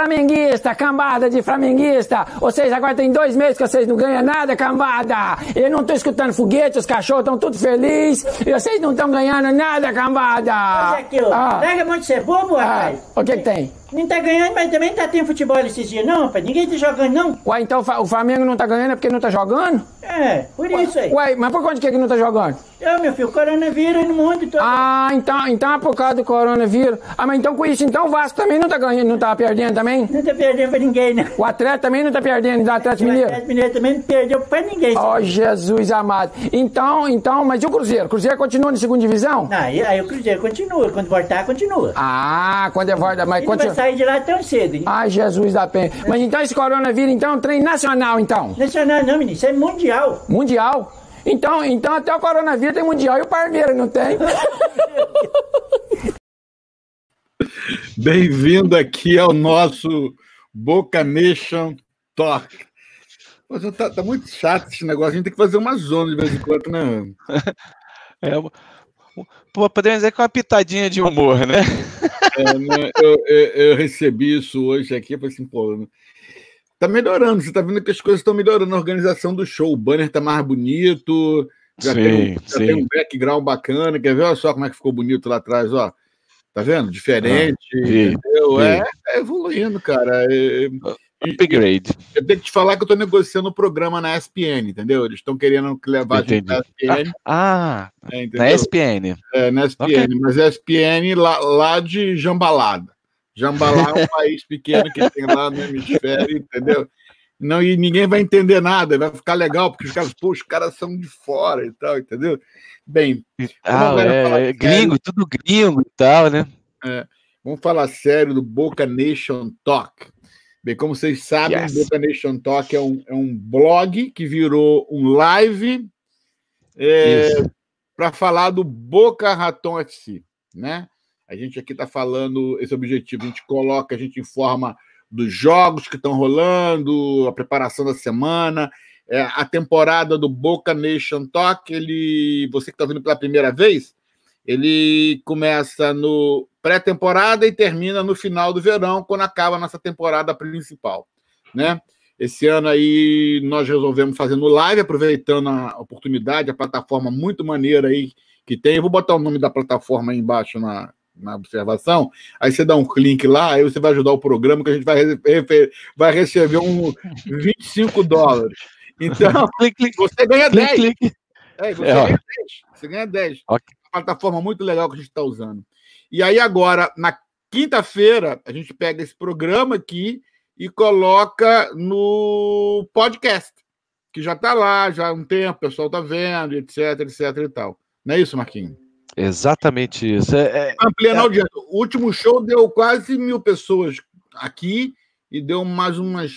Flamenguista, cambada de flamenguista! Vocês agora tem dois meses que vocês não ganham nada, cambada! Eu não tô escutando foguete, os cachorros estão tudo felizes e vocês não estão ganhando nada, cambada! Mas aquilo, Ah. larga muito de ser bobo, Ah, rapaz. o que que tem? Não tá ganhando, mas também tá tendo futebol esses dias, não, rapaz. Ninguém tá jogando, não. Ué, então o o Flamengo não tá ganhando é porque não tá jogando? É, por isso aí. Ué, mas por conta de que que não tá jogando? Ô, meu filho, coronavírus no mundo todo. Ah, então, então é por causa do coronavírus. Ah, mas então com isso, então o Vasco também não tá ganhando, não tá perdendo também? Não tá perdendo pra ninguém, não. O atleta também não tá perdendo, do Atlético O Mineiro? Atlético Mineiro também não perdeu pra ninguém. Oh, Jesus amado. Então, então, mas e o Cruzeiro? O Cruzeiro continua na segunda divisão? Não, aí, aí o Cruzeiro continua. Quando voltar, continua. Ah, quando é volta, mas não continua. Sair de lá tão cedo. hein? Ai, Jesus da penha. Mas então esse coronavírus, então, é um trem nacional, então? Nacional não, menino. Isso é mundial. Mundial? Então, então até o coronavírus tem mundial e o Parmeira não tem? Bem-vindo aqui ao nosso Boca Nation Talk. Tá, tá muito chato esse negócio. A gente tem que fazer uma zona de vez em quando, né? É, podemos dizer que é uma pitadinha de humor, né? É, né, eu, eu- eu recebi isso hoje aqui. Eu falei assim, pô, tá melhorando. Você tá vendo que as coisas estão melhorando. A organização do show, o banner tá mais bonito. Já, Sim, tem, um- já tem um background bacana. Quer ver? Olha só como é que ficou bonito lá atrás, ó. Tá vendo? Diferente. Ah. É, é evoluindo, cara. É- Upgrade. Eu tenho que te falar que eu tô negociando o programa na ESPN, entendeu? Eles estão querendo levar a gente Entendi. na ESPN. Ah, é, entendeu? na ESPN. É, na ESPN, Ok. mas ESPN lá, lá de Jambalada. Jambalá é um país pequeno que tem lá no hemisfério, entendeu? Não, e ninguém vai entender nada, vai ficar legal, porque os caras, pô, os caras são de fora e tal, entendeu? Bem, Ah, é, é gringo, tudo gringo e tal, né? Vamos falar sério do Boca Nation Talk. Bem, como vocês sabem, Yes. Boca Nation Talk é um, é um blog que virou um live Isso. para falar do Boca Raton FC, né? A gente aqui está falando esse objetivo, a gente coloca, a gente informa dos jogos que estão rolando, a preparação da semana, é, a temporada do Boca Nation Talk, ele, você que está ouvindo pela primeira vez, ele começa no pré-temporada e termina no final do verão, quando acaba a nossa temporada principal, né? Esse ano aí nós resolvemos fazer no live, aproveitando a oportunidade, a plataforma muito maneira aí que tem. Eu vou botar o nome da plataforma aí embaixo na, na observação. Aí você dá um clique lá, aí você vai ajudar o programa que a gente vai, vai receber um 25 dólares. Então, você ganha 10. clique, clique. É, você, É, ganha 10. você ganha 10. Ok. Uma plataforma muito legal que a gente está usando. E aí, agora, na quinta-feira, a gente pega esse programa aqui e coloca no podcast, que já está lá, já há um tempo, o pessoal está vendo, etc, etc e tal. Não é isso, Marquinhos? Exatamente isso. É, é- Ampliando a audiência. O último show deu quase mil pessoas aqui e deu mais umas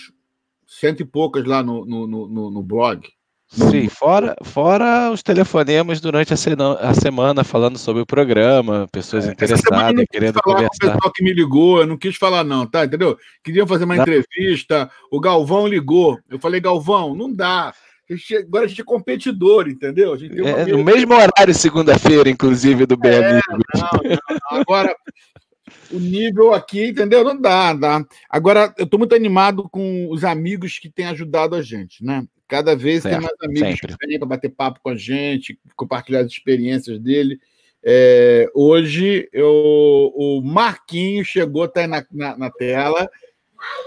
cento e poucas lá no, no, no- no blog. Sim, fora, fora os telefonemas durante a, sena- a semana falando sobre o programa, pessoas eu interessadas, querendo falar com o conversar. pessoal que me ligou, eu não quis falar, não, tá? Entendeu? Queriam fazer uma Não. entrevista, o Galvão ligou. Eu falei, Galvão, não dá. A gente- agora a gente é competidor, entendeu? A gente tem É, no mesmo horário, segunda-feira, inclusive, do Bem É, Amigo. não, não. Agora, o nível aqui, entendeu? Não dá, dá. Agora, eu estou muito animado com os amigos que têm ajudado a gente, né? Cada vez tem Certo, mais amigos sempre. que vêm para bater papo com a gente, compartilhar as experiências dele. É, hoje, eu, o Marquinho chegou, está aí na, na, na tela.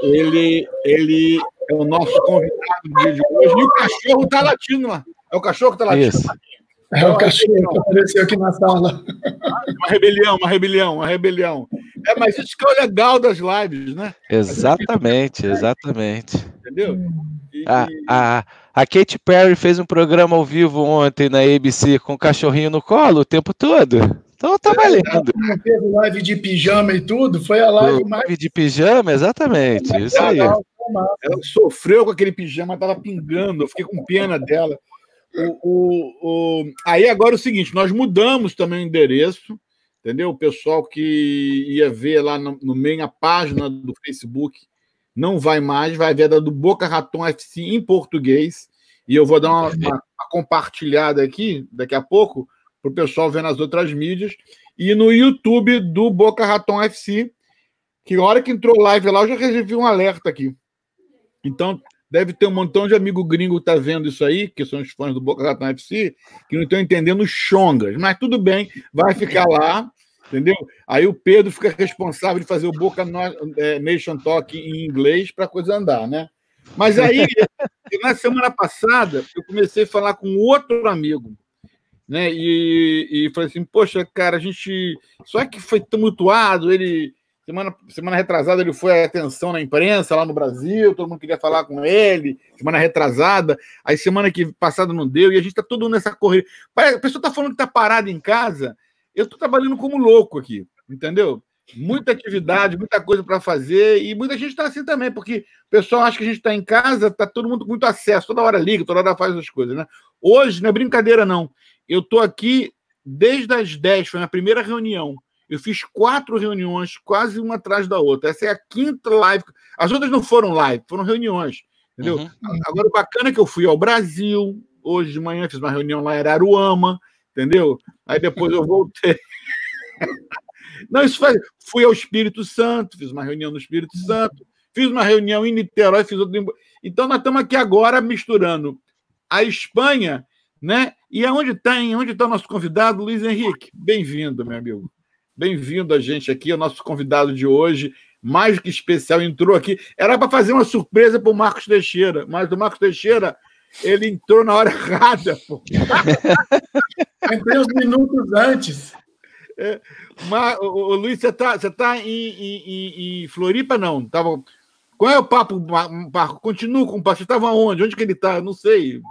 Ele, ele é o nosso convidado do dia de hoje. E o cachorro está latindo lá. É o cachorro que está latindo. Isso. É o cachorro que apareceu aqui na sala. Uma rebelião, uma rebelião, uma rebelião. É, mas isso que é o legal das lives, né? Exatamente, exatamente. Entendeu? E- A, a, a Katy Perry fez um programa ao vivo ontem na ABC com o cachorrinho no colo o tempo todo. Então tá valendo. Não teve live de pijama e tudo, foi a live mais Live de pijama, exatamente. Isso aí. massa. ela sofreu com aquele pijama, tava pingando, eu fiquei com pena dela. O, o, o- Aí agora é o seguinte: nós mudamos também o endereço, entendeu? O pessoal que ia ver lá no, no meio a página do Facebook não vai mais, vai ver a do Boca Raton FC em português. E eu vou dar uma, uma- uma compartilhada aqui daqui a pouco para o pessoal ver nas outras mídias. E no YouTube do Boca Raton FC Que a hora que entrou live lá, eu já recebi um alerta aqui. Então, deve ter um montão de amigo gringo que tá vendo isso aí, que são os fãs do Boca Raton FC, que não estão entendendo os chongas. Mas tudo bem, vai ficar lá, entendeu? Aí o Pedro fica responsável de fazer o Boca é, Nation Talk em inglês para a coisa andar, né? Mas aí, na semana passada, eu comecei a falar com outro amigo, né? E, e falei assim, poxa, cara, a gente. Só que foi tumultuado, ele. Semana, semana retrasada ele foi a atenção na imprensa lá no Brasil, todo mundo queria falar com ele, semana retrasada, aí semana que passada não deu, e a gente está todo nessa corrida. A pessoa está falando que está parada em casa, eu estou trabalhando como louco aqui, entendeu? muita atividade, muita coisa para fazer, e muita gente está assim também, porque o pessoal acha que a gente está em casa, está todo mundo com muito acesso, toda hora liga, toda hora faz as coisas, né? Hoje, não é brincadeira, não. Eu estou aqui desde as 10, foi a primeira reunião. Eu fiz quatro reuniões, quase uma atrás da outra. Essa é a quinta live. As outras não foram live, foram reuniões. Entendeu? Uhum. Agora, o bacana é que eu fui ao Brasil, hoje de manhã fiz uma reunião lá em Araruama, entendeu? Aí depois eu voltei. Não, isso faz. Fui ao Espírito Santo, fiz uma reunião no Espírito Santo, fiz uma reunião em Niterói, fiz outra. Então, nós estamos aqui agora misturando a Espanha, né? E aonde está, onde está o nosso convidado, Luiz Henrique? Bem-vindo, meu amigo. Bem-vindo a gente aqui, o nosso convidado de hoje, mais que especial, entrou aqui. Era para fazer uma surpresa para o Marcos Teixeira, mas o Marcos Teixeira ele entrou na hora errada. Pô. Entrei uns minutos antes. É, mas, o, o, Luiz, você está você tá em, em, em, Floripa, não? Tava... Qual é o papo, Marco? Continua com o papo. Você estava onde? Onde que ele está? Não sei.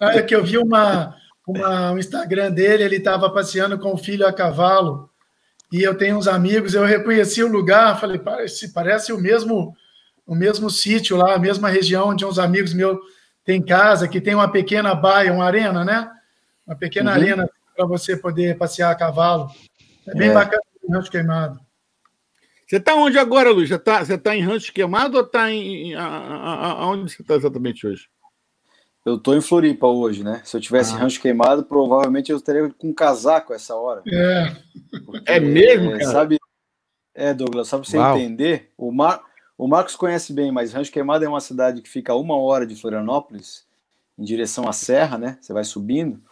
É que eu vi uma, uma, um Instagram dele, ele estava passeando com o filho a cavalo, e eu tenho uns amigos, eu reconheci o lugar, falei, parece, parece o mesmo o mesmo sítio lá, a mesma região onde uns amigos meus têm casa, que tem uma pequena baia, uma arena, né? Uma pequena uhum. arena para você poder passear a cavalo. É bem é. bacana o rancho queimado. Você está onde agora, Luiz? Você está tá em rancho queimado ou está em. Aonde você está exatamente hoje? Eu estou em Floripa hoje, né? Se eu tivesse ah. rancho queimado, provavelmente eu estaria com um casaco essa hora. É. Porque, é mesmo, cara? Sabe, é, Douglas, só para você Uau. entender, o, Mar, o Marcos conhece bem, mas Rancho Queimado é uma cidade que fica a uma hora de Florianópolis, em direção à serra, né? Você vai subindo.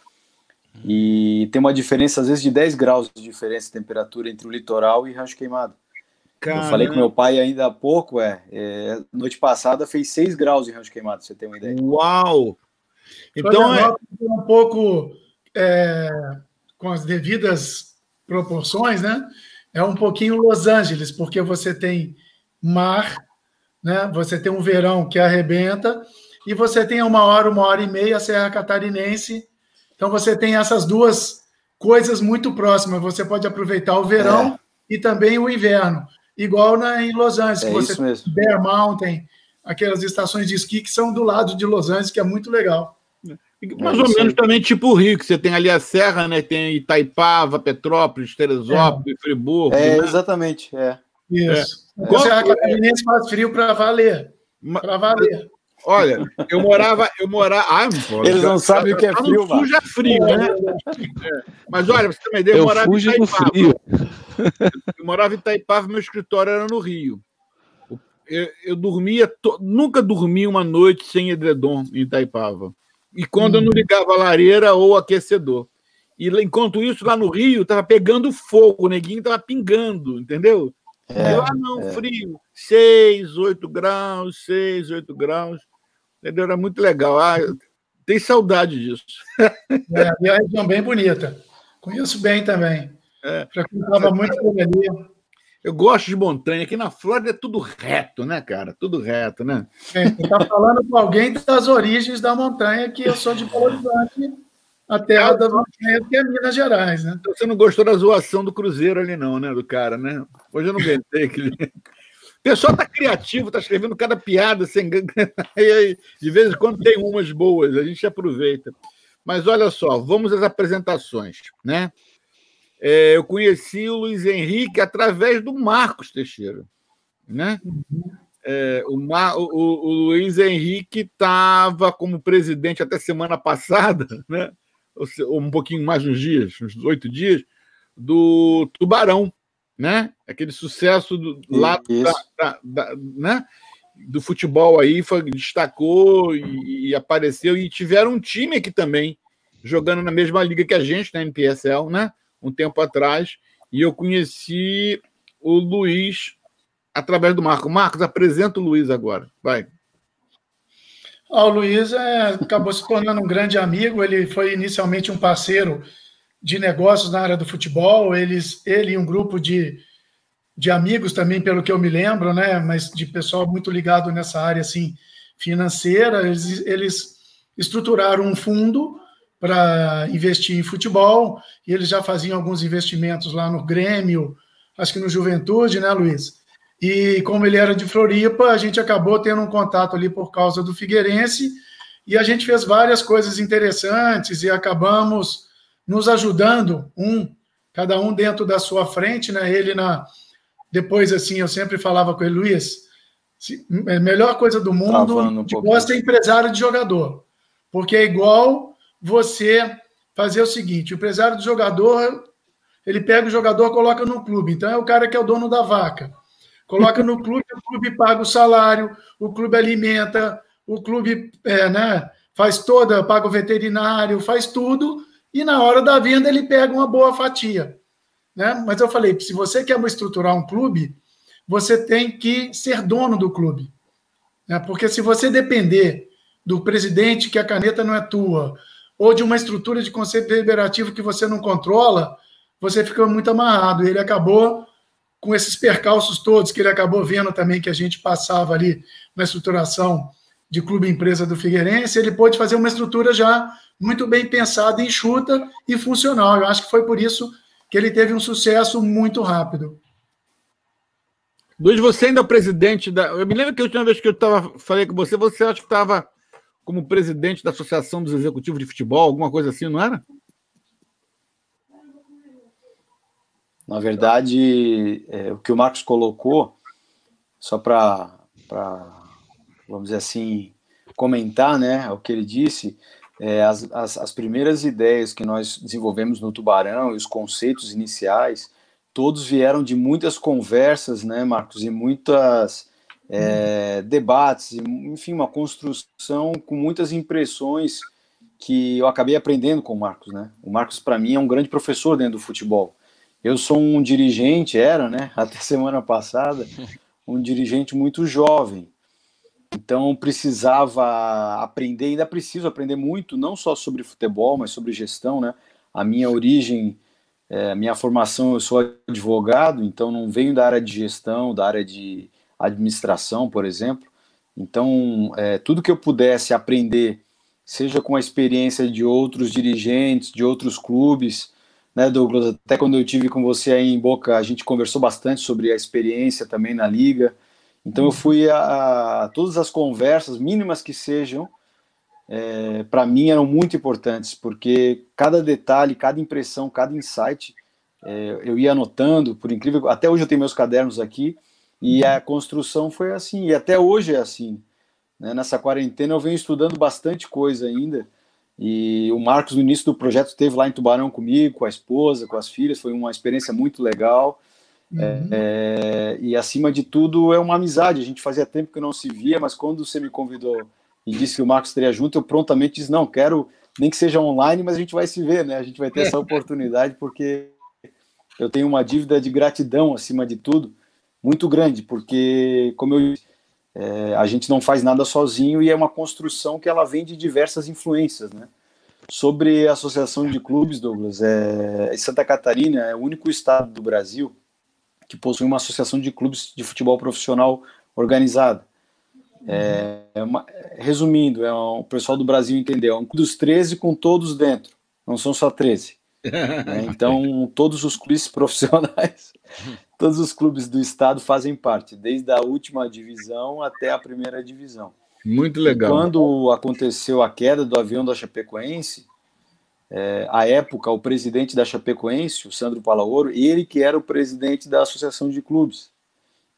E tem uma diferença, às vezes, de 10 graus de diferença de temperatura entre o litoral e Rancho Queimado. Caramba. Eu falei com meu pai ainda há pouco, é, é, noite passada fez 6 graus em Rancho Queimado, você tem uma ideia. Uau! Então é um pouco é, com as devidas proporções, né? É um pouquinho Los Angeles, porque você tem mar, né? Você tem um verão que arrebenta e você tem uma hora, uma hora e meia a Serra Catarinense então você tem essas duas coisas muito próximas. Você pode aproveitar o verão é. e também o inverno. Igual na, em Los Angeles, é você tem Bear Mountain, aquelas estações de esqui que são do lado de Los Angeles, que é muito legal. Mais é ou menos também tipo o Rio, que você tem ali a Serra, né? Tem Itaipava, Petrópolis, Teresópolis, é. Friburgo. É, né? exatamente. É. Isso. É. A Serra Catarinense faz frio para valer. Para valer. Olha, eu morava, eu morava. Ah, pô, Eles não sabem o que é frio, mano. Suja frio, né? É. Mas olha, você tem uma ideia, eu, eu morava em Itaipava. Frio. Eu morava em Itaipava, meu escritório era no Rio. Eu, eu dormia, to... nunca dormi uma noite sem edredom em Itaipava. E quando hum. eu não hum. ligava a lareira ou aquecedor. E enquanto isso, lá no Rio, estava pegando fogo, o neguinho estava pingando, entendeu? É, eu, ah, não, é. frio. 6, 8 graus, 6, 8 graus. Entendeu? Era muito legal. Ah, tem saudade disso. É, e a região bem bonita. Conheço bem também. É. Frequentava muito por ali. Eu gosto de montanha. Aqui na Flórida é tudo reto, né, cara? Tudo reto, né? É, você está falando com alguém das origens da montanha, que eu sou de Belo Horizonte, a terra das montanhas, que é Minas Gerais, né? Então você não gostou da zoação do Cruzeiro ali, não, né? Do cara, né? Hoje eu não aguentei aquele pessoal está criativo, está escrevendo cada piada sem de vez em quando tem umas boas, a gente aproveita. Mas olha só, vamos às apresentações, né? É, eu conheci o Luiz Henrique através do Marcos Teixeira, né? É, o, Mar, o, o, Luiz Henrique estava como presidente até semana passada, né? Ou um pouquinho mais uns dias, uns oito dias, do Tubarão, né? Aquele sucesso do lado da, da, da, né? do futebol aí foi, destacou e, e, apareceu e tiveram um time aqui também jogando na mesma liga que a gente na NPSL, né? Um tempo atrás e eu conheci o Luiz através do Marco. Marcos, apresenta o Luiz agora. Vai. Ah, o Luiz é, acabou se tornando um grande amigo. Ele foi inicialmente um parceiro de negócios na área do futebol. Eles, ele e um grupo de, de amigos também, pelo que eu me lembro, né? Mas de pessoal muito ligado nessa área assim financeira. Eles, eles estruturaram um fundo para investir em futebol e eles já faziam alguns investimentos lá no Grêmio, acho que no Juventude, né, Luiz? E como ele era de Floripa, a gente acabou tendo um contato ali por causa do Figueirense e a gente fez várias coisas interessantes e acabamos nos ajudando, um, cada um dentro da sua frente, né? Ele na depois assim, eu sempre falava com ele, Luiz, a é melhor coisa do mundo um de gosta é empresário de jogador, porque é igual você fazer o seguinte, o empresário do jogador, ele pega o jogador, coloca no clube, então é o cara que é o dono da vaca coloca no clube, o clube paga o salário, o clube alimenta, o clube é, né, faz toda, paga o veterinário, faz tudo, e na hora da venda ele pega uma boa fatia. Né? Mas eu falei, se você quer estruturar um clube, você tem que ser dono do clube. Né? Porque se você depender do presidente, que a caneta não é tua, ou de uma estrutura de conselho deliberativo que você não controla, você fica muito amarrado. Ele acabou com esses percalços todos que ele acabou vendo também que a gente passava ali na estruturação de clube empresa do Figueirense, ele pôde fazer uma estrutura já muito bem pensada, enxuta e funcional. Eu acho que foi por isso que ele teve um sucesso muito rápido. Luiz, você ainda é o presidente da. Eu me lembro que a última vez que eu tava, falei com você, você acha que estava como presidente da Associação dos Executivos de Futebol, alguma coisa assim, não era? Na verdade, é, o que o Marcos colocou, só para, vamos dizer assim, comentar né, o que ele disse, é, as, as, as, primeiras ideias que nós desenvolvemos no Tubarão e os conceitos iniciais, todos vieram de muitas conversas, né, Marcos, e muitas é, debates, enfim, uma construção com muitas impressões que eu acabei aprendendo com o Marcos, né? O Marcos, para mim, é um grande professor dentro do futebol. Eu sou um dirigente, era, né, até semana passada, um dirigente muito jovem. Então precisava aprender, ainda preciso aprender muito, não só sobre futebol, mas sobre gestão, né? A minha origem, é, minha formação, eu sou advogado, então não venho da área de gestão, da área de administração, por exemplo. Então, é, tudo que eu pudesse aprender, seja com a experiência de outros dirigentes, de outros clubes, né, Douglas? Até quando eu tive com você aí em Boca, a gente conversou bastante sobre a experiência também na liga. Então eu fui a, a todas as conversas, mínimas que sejam, é, para mim eram muito importantes, porque cada detalhe, cada impressão, cada insight, é, eu ia anotando, por incrível, até hoje eu tenho meus cadernos aqui, e a construção foi assim, e até hoje é assim. Né? Nessa quarentena eu venho estudando bastante coisa ainda, e o Marcos, no início do projeto, esteve lá em Tubarão comigo, com a esposa, com as filhas, foi uma experiência muito legal. Uhum. É, e acima de tudo, é uma amizade. A gente fazia tempo que não se via, mas quando você me convidou e disse que o Marcos estaria junto, eu prontamente disse: não, quero, nem que seja online, mas a gente vai se ver, né? A gente vai ter essa oportunidade, porque eu tenho uma dívida de gratidão, acima de tudo, muito grande, porque, como eu disse, é, a gente não faz nada sozinho e é uma construção que ela vem de diversas influências, né? Sobre a associação de clubes, Douglas, é, Santa Catarina é o único estado do Brasil que possui uma associação de clubes de futebol profissional organizada. É, é uma, resumindo, é um, o pessoal do Brasil entendeu, é um dos 13 com todos dentro, não são só 13. Né? Então, todos os clubes profissionais todos os clubes do estado fazem parte, desde a última divisão até a primeira divisão. Muito legal. E quando aconteceu a queda do avião da Chapecoense, é, à época, o presidente da Chapecoense, o Sandro Palaoro, ele que era o presidente da Associação de Clubes.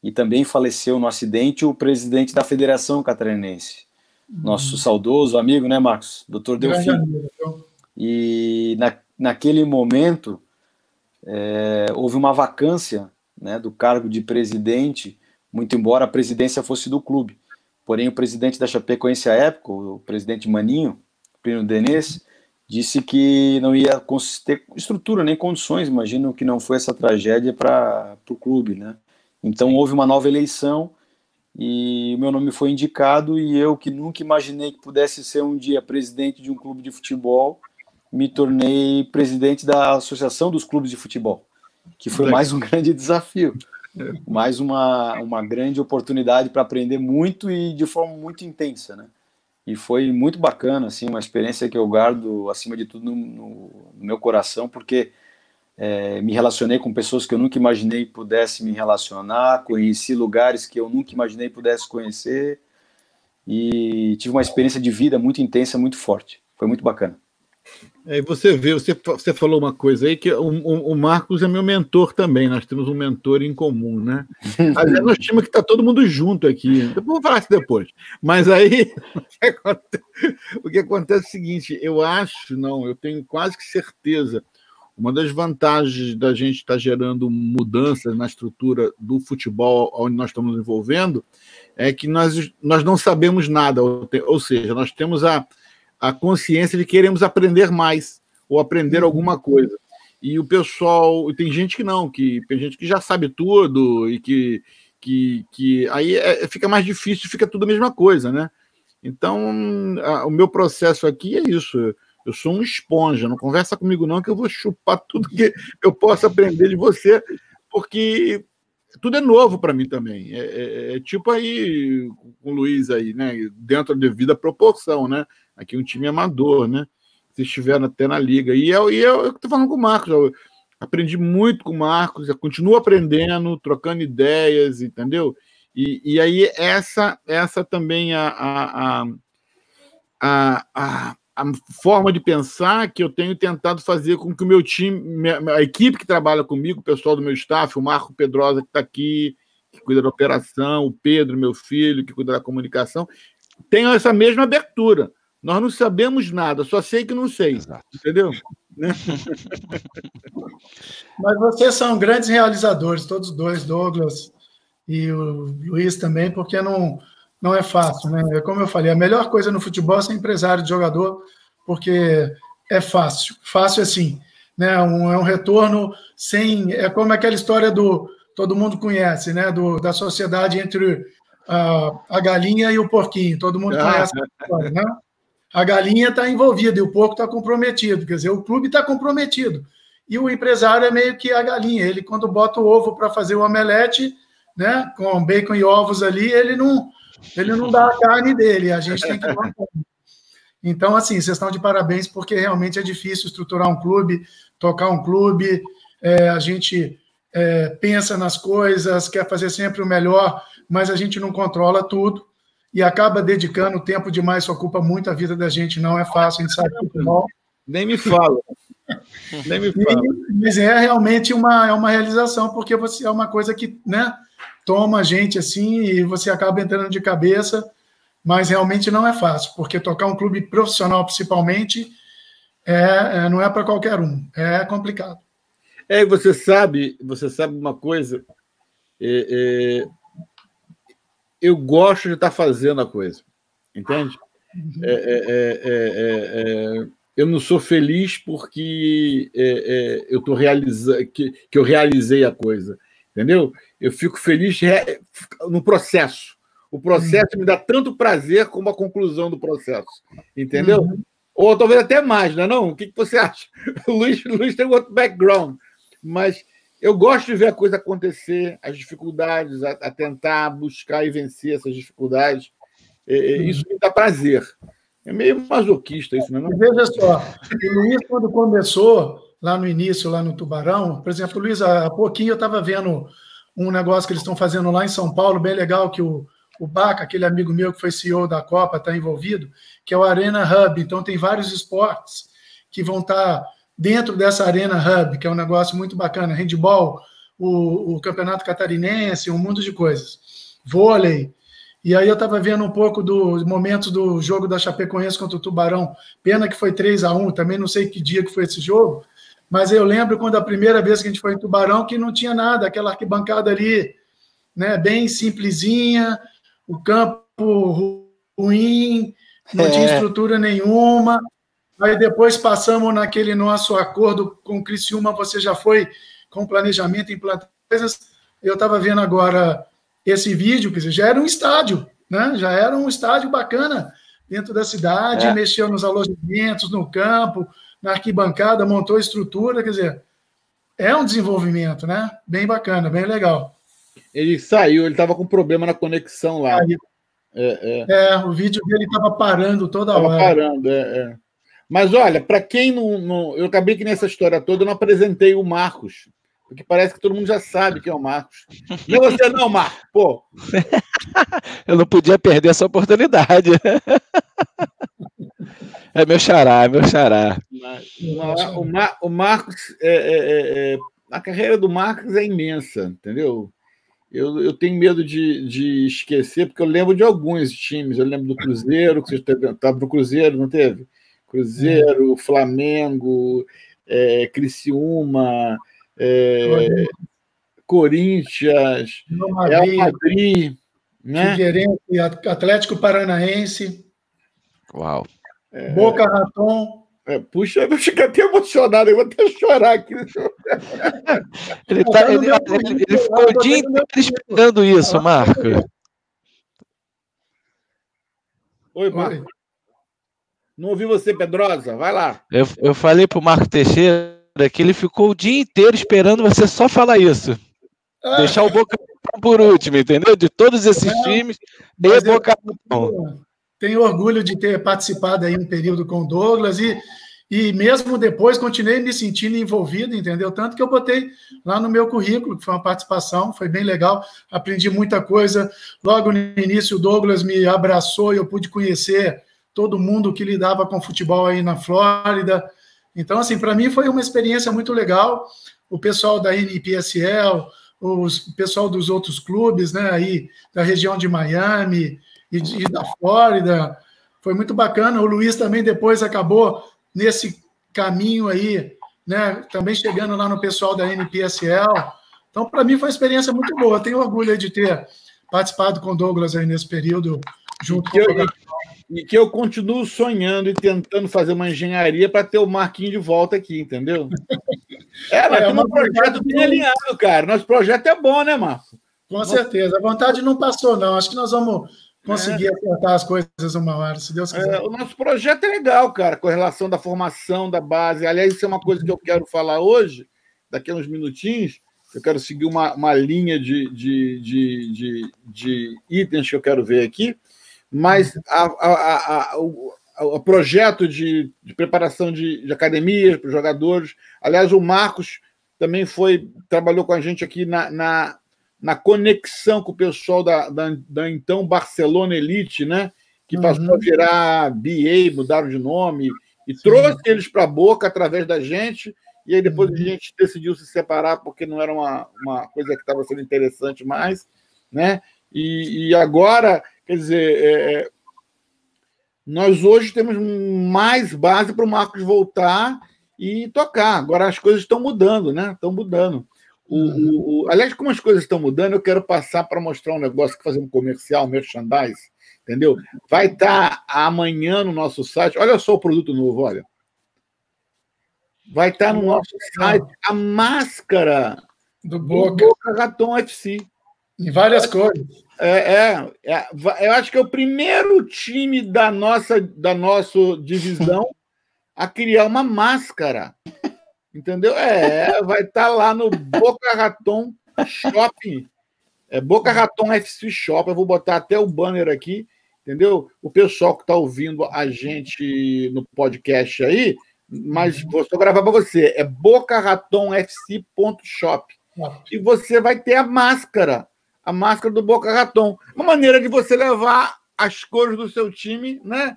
E também faleceu no acidente o presidente da Federação Catarinense, nosso uhum. saudoso amigo, né, Marcos? Doutor Delfim. E na, naquele momento, é, houve uma vacância né, do cargo de presidente, muito embora a presidência fosse do clube. Porém, o presidente da Chapecoense à época, o presidente Maninho, Plínio Denês, disse que não ia ter estrutura nem condições, imagino que não foi essa tragédia para o clube, né? Então houve uma nova eleição e o meu nome foi indicado e eu que nunca imaginei que pudesse ser um dia presidente de um clube de futebol, me tornei presidente da Associação dos Clubes de Futebol, que foi mais um grande desafio, mais uma, uma grande oportunidade para aprender muito e de forma muito intensa, né? E foi muito bacana, assim, uma experiência que eu guardo acima de tudo no, no, meu coração, porque é, me relacionei com pessoas que eu nunca imaginei pudesse me relacionar, conheci lugares que eu nunca imaginei pudesse conhecer e tive uma experiência de vida muito intensa, muito forte. Foi muito bacana. É, você vê, você, você falou uma coisa aí que o, o, o, Marcos é meu mentor também, nós temos um mentor em comum, né? Aliás, nós tínhamos que estar todo mundo junto aqui. Vou falar isso depois. Mas aí o que, acontece, o que acontece é o seguinte: eu acho, não, eu tenho quase que certeza. Uma das vantagens da gente estar gerando mudanças na estrutura do futebol onde nós estamos envolvendo é que nós, nós não sabemos nada, ou, ou seja, nós temos a, a consciência de que queremos aprender mais ou aprender alguma coisa. E o pessoal, tem gente que não, que tem gente que já sabe tudo e que, que, que aí é, fica mais difícil, fica tudo a mesma coisa, né? Então, a, o meu processo aqui é isso. Eu sou um esponja, não conversa comigo não, que eu vou chupar tudo que eu posso aprender de você, porque tudo é novo para mim também. É, é, é, tipo aí com o Luiz aí, né? Dentro da devida proporção, né? Aqui um time amador, né? Se estiver até na liga. E eu, e eu, eu tô falando com o Marcos, eu aprendi muito com o Marcos, eu continuo aprendendo, trocando ideias, entendeu? E, e aí essa essa também a, a, a, a, a forma de pensar que eu tenho tentado fazer com que o meu time, a equipe que trabalha comigo, o pessoal do meu staff, o Marco Pedrosa que está aqui, que cuida da operação, o Pedro, meu filho, que cuida da comunicação, tenham essa mesma abertura. Nós não sabemos nada, só sei que não sei. Exato. Entendeu? Né? Mas vocês são grandes realizadores, todos dois, Douglas e o Luiz também, porque não, não é fácil, né? É como eu falei, a melhor coisa no futebol é ser empresário de jogador, porque é fácil. Fácil assim, né? Um, é um retorno sem. É como aquela história do. Todo mundo conhece, né? Do, da sociedade entre a, a galinha e o porquinho. Todo mundo ah. conhece a história, né? a galinha está envolvida e o porco está comprometido, quer dizer, o clube está comprometido. E o empresário é meio que a galinha, ele quando bota o ovo para fazer o omelete, né, com bacon e ovos ali, ele não, ele não dá a carne dele, a gente tem que dar Então, assim, vocês estão de parabéns, porque realmente é difícil estruturar um clube, tocar um clube, é, a gente é, pensa nas coisas, quer fazer sempre o melhor, mas a gente não controla tudo e acaba dedicando tempo demais, isso ocupa muito a vida da gente, não é fácil, a gente sabe futebol. Nem me fala. Nem me fala. Mas é realmente uma, é uma realização, porque você é uma coisa que né, toma a gente assim e você acaba entrando de cabeça, mas realmente não é fácil, porque tocar um clube profissional, principalmente, é, é não é para qualquer um, é complicado. É, você sabe, você sabe uma coisa, é, é eu gosto de estar fazendo a coisa, entende? Uhum. É, é, é, eu não sou feliz porque eu tô realizando que, que eu realizei a coisa, entendeu? Eu fico feliz no processo. O processo uhum. me dá tanto prazer como a conclusão do processo, entendeu? Uhum. Ou talvez até mais, não é não? O que, que você acha? O Luiz, o Luiz tem outro background, mas eu gosto de ver a coisa acontecer, as dificuldades, a, a tentar buscar e vencer essas dificuldades. É, é, isso me dá prazer. É meio masoquista isso, não é? Veja só, o Luiz, quando começou, lá no início, lá no Tubarão, por exemplo, Luiz, há pouquinho eu estava vendo um negócio que eles estão fazendo lá em São Paulo, bem legal, que o, o Baca, aquele amigo meu que foi CEO da Copa, está envolvido, que é o Arena Hub. Então, tem vários esportes que vão estar. Tá dentro dessa Arena Hub, que é um negócio muito bacana, handball, o, o Campeonato Catarinense, um mundo de coisas, vôlei. E aí eu estava vendo um pouco dos momentos do jogo da Chapecoense contra o Tubarão. Pena que foi 3 a 1 também não sei que dia que foi esse jogo, mas eu lembro quando a primeira vez que a gente foi em Tubarão que não tinha nada, aquela arquibancada ali, né, bem simplesinha, o campo ruim, não é. tinha estrutura nenhuma. Aí depois passamos naquele nosso acordo com o Criciúma, você já foi com planejamento, implantando coisas. Eu estava vendo agora esse vídeo, quer dizer, já era um estádio, né? Já era um estádio bacana dentro da cidade, é. mexeu nos alojamentos, no campo, na arquibancada, montou estrutura, quer dizer, é um desenvolvimento, né? Bem bacana, bem legal. Ele saiu, ele estava com problema na conexão lá. É, é. é, o vídeo dele estava parando toda tava hora. parando, é, é. Mas olha, para quem não, não, Eu acabei que nessa história toda eu não apresentei o Marcos, porque parece que todo mundo já sabe quem é o Marcos. Não é você, não, Marcos. Pô. eu não podia perder essa oportunidade. É meu xará, é meu xará. O, Mar, o Marcos, é, é, é, é, a carreira do Marcos é imensa, entendeu? Eu, eu tenho medo de, de esquecer, porque eu lembro de alguns times. Eu lembro do Cruzeiro, que você estava no Cruzeiro, não teve? Cruzeiro, Flamengo, é, Criciúma, é, Corinthians, Real Madrid, né? Atlético Paranaense. Uau. É, Boca Raton. É, puxa, eu fico até emocionado, eu vou até chorar aqui. ele, tá, ele, ele, ele ficou o dia inteiro esperando isso, Marco. Oi, Marco. Não ouvi você, Pedrosa. Vai lá. Eu, eu falei pro Marco Teixeira que ele ficou o dia inteiro esperando você só falar isso. Ah. Deixar o Boca por último, entendeu? De todos esses é, times, e Boca eu, Tenho orgulho de ter participado aí um período com o Douglas e, e mesmo depois continuei me sentindo envolvido, entendeu? Tanto que eu botei lá no meu currículo, que foi uma participação, foi bem legal, aprendi muita coisa. Logo no início o Douglas me abraçou e eu pude conhecer todo mundo que lidava com futebol aí na Flórida. Então, assim, para mim foi uma experiência muito legal. O pessoal da NPSL, o pessoal dos outros clubes, né, aí da região de Miami e, e da Flórida, foi muito bacana. O Luiz também depois acabou nesse caminho aí, né, também chegando lá no pessoal da NPSL. Então, para mim foi uma experiência muito boa. Tenho orgulho de ter participado com o Douglas aí nesse período junto com o e que eu continuo sonhando e tentando fazer uma engenharia para ter o Marquinhos de volta aqui, entendeu? É, mas é, um projeto bem alinhado, cara. Nosso projeto é bom, né, Marco? Com certeza. A vontade não passou, não. Acho que nós vamos conseguir é. acertar as coisas uma hora, se Deus quiser. É, o nosso projeto é legal, cara, com relação da formação da base. Aliás, isso é uma coisa que eu quero falar hoje, daqui a uns minutinhos. Eu quero seguir uma, uma linha de, de, de, de, de itens que eu quero ver aqui mas a, a, a, o, o, projeto de, de preparação de, de academias para os jogadores. Aliás, o Marcos também foi trabalhou com a gente aqui na, na, na conexão com o pessoal da, da, da, então Barcelona Elite, né? Que uhum. passou a virar BA, mudaram de nome, e Sim. trouxe eles para a boca através da gente. E aí depois uhum. a gente decidiu se separar porque não era uma, uma coisa que estava sendo interessante mais, né? E, e agora Quer dizer, é, é, nós hoje temos mais base para o Marcos voltar e tocar. Agora as coisas estão mudando, né? Estão mudando. O, o, o, aliás, como as coisas estão mudando, eu quero passar para mostrar um negócio que fazer um comercial, merchandise, entendeu? Vai estar tá amanhã no nosso site. Olha só o produto novo, olha. Vai estar tá no nosso site a máscara do Boca, do Boca Raton FC. Em várias cores. É, é, é, eu acho que é o primeiro time da nossa, da nossa divisão a criar uma máscara. Entendeu? É, vai estar tá lá no Boca Raton Shopping. É Boca Raton FC Shop. Eu vou botar até o banner aqui, entendeu? O pessoal que está ouvindo a gente no podcast aí, mas vou só gravar para você. É bocaratonfc.shop. E você vai ter a máscara a máscara do Boca Raton. Uma maneira de você levar as cores do seu time né,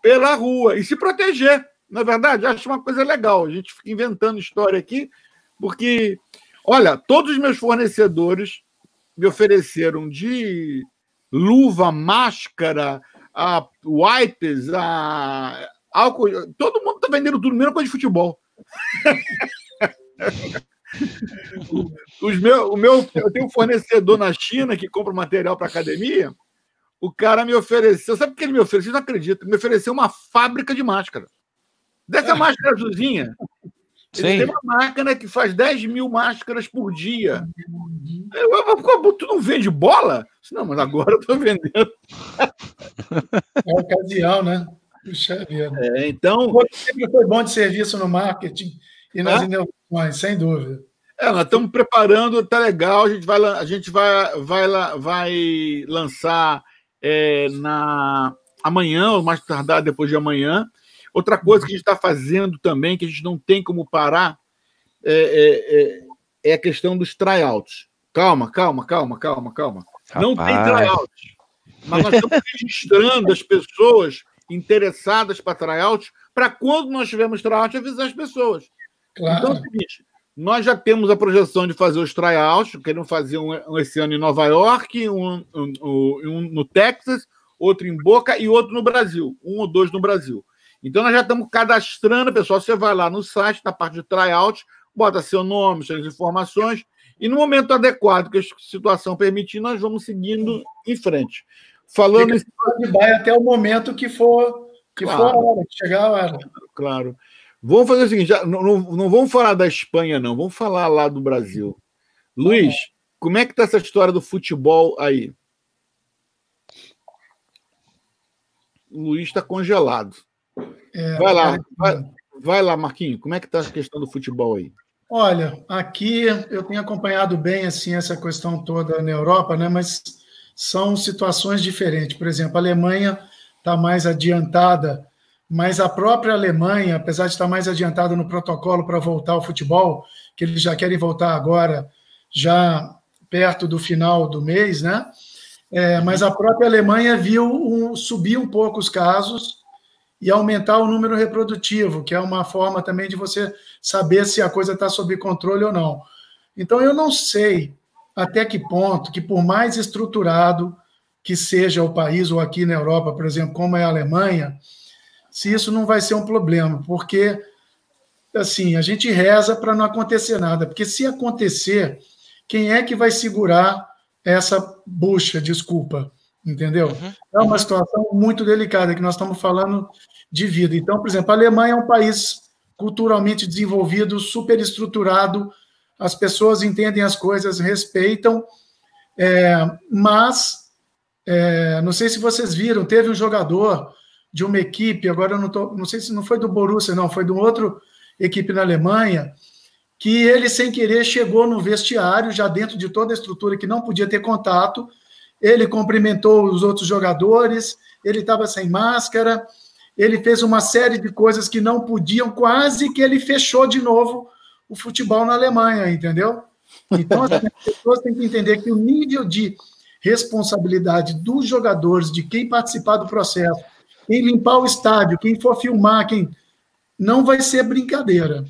pela rua e se proteger. Na é verdade, acho uma coisa legal. A gente fica inventando história aqui, porque, olha, todos os meus fornecedores me ofereceram de luva, máscara, a wipes, a álcool. Todo mundo está vendendo tudo, mesmo coisa de futebol. Os meu, o meu, eu tenho um fornecedor na China que compra material para academia. O cara me ofereceu, sabe o que ele me ofereceu? Não acredito. Me ofereceu uma fábrica de máscara. Dessa máscara azulzinha. Ele Sim. tem uma máquina que faz 10 mil máscaras por dia. Eu, eu, eu, tu não vende bola? Não, mas agora eu estou vendendo. É ocasião, né? Puxa vida. É, então. Sempre foi bom de serviço no marketing e nas é? inovações, sem dúvida. É, nós estamos preparando, tá legal. A gente vai, a gente vai, vai, vai lançar é, na amanhã, ou mais tardar depois de amanhã. Outra coisa que a gente está fazendo também, que a gente não tem como parar, é, é, é, é a questão dos tryouts. Calma, calma, calma, calma, calma. Rapaz. Não tem tryout. Mas nós estamos registrando as pessoas interessadas para tryout, para quando nós tivermos tryout, avisar as pessoas. Claro. Então é o seguinte: nós já temos a projeção de fazer os tryouts, queremos fazer um, esse ano em Nova York, um, um, um, no Texas, outro em Boca e outro no Brasil, um ou dois no Brasil. Então nós já estamos cadastrando, pessoal. Você vai lá no site, na parte de tryout, bota seu nome, suas informações, e no momento adequado que a situação permitir, nós vamos seguindo em frente. Falando em... vai até o momento que for que claro. for a hora, que chegar a hora. Claro. Vamos fazer o seguinte: já, não, não, não, vamos falar da Espanha, não, vamos falar lá do Brasil. Luiz, como é que está essa história do futebol aí? O Luiz está congelado. É, vai lá, vai, vai, lá, Marquinho. Como é que está a questão do futebol aí? Olha, aqui eu tenho acompanhado bem assim essa questão toda na Europa, né? Mas são situações diferentes. Por exemplo, a Alemanha está mais adiantada, mas a própria Alemanha, apesar de estar mais adiantada no protocolo para voltar ao futebol, que eles já querem voltar agora, já perto do final do mês, né? É, mas a própria Alemanha viu um, subir um pouco os casos e aumentar o número reprodutivo, que é uma forma também de você saber se a coisa está sob controle ou não. Então, eu não sei até que ponto que, por mais estruturado que seja o país, ou aqui na Europa, por exemplo, como é a Alemanha, se isso não vai ser um problema, porque assim, a gente reza para não acontecer nada, porque se acontecer, quem é que vai segurar essa bucha, desculpa, entendeu? Uhum. É uma situação muito delicada, que nós estamos falando de vida. Então, por exemplo, a Alemanha é um país culturalmente desenvolvido, super estruturado, as pessoas entendem as coisas, respeitam, é, mas é, não sei se vocês viram, teve um jogador de uma equipe, agora eu não, tô, não sei se não foi do Borussia, não, foi de uma outra equipe na Alemanha, que ele, sem querer, chegou no vestiário, já dentro de toda a estrutura que não podia ter contato, ele cumprimentou os outros jogadores, ele estava sem máscara, ele fez uma série de coisas que não podiam, quase que ele fechou de novo o futebol na Alemanha, entendeu? Então, as pessoas têm que entender que o nível de responsabilidade dos jogadores, de quem participar do processo, quem limpar o estádio, quem for filmar, quem não vai ser brincadeira.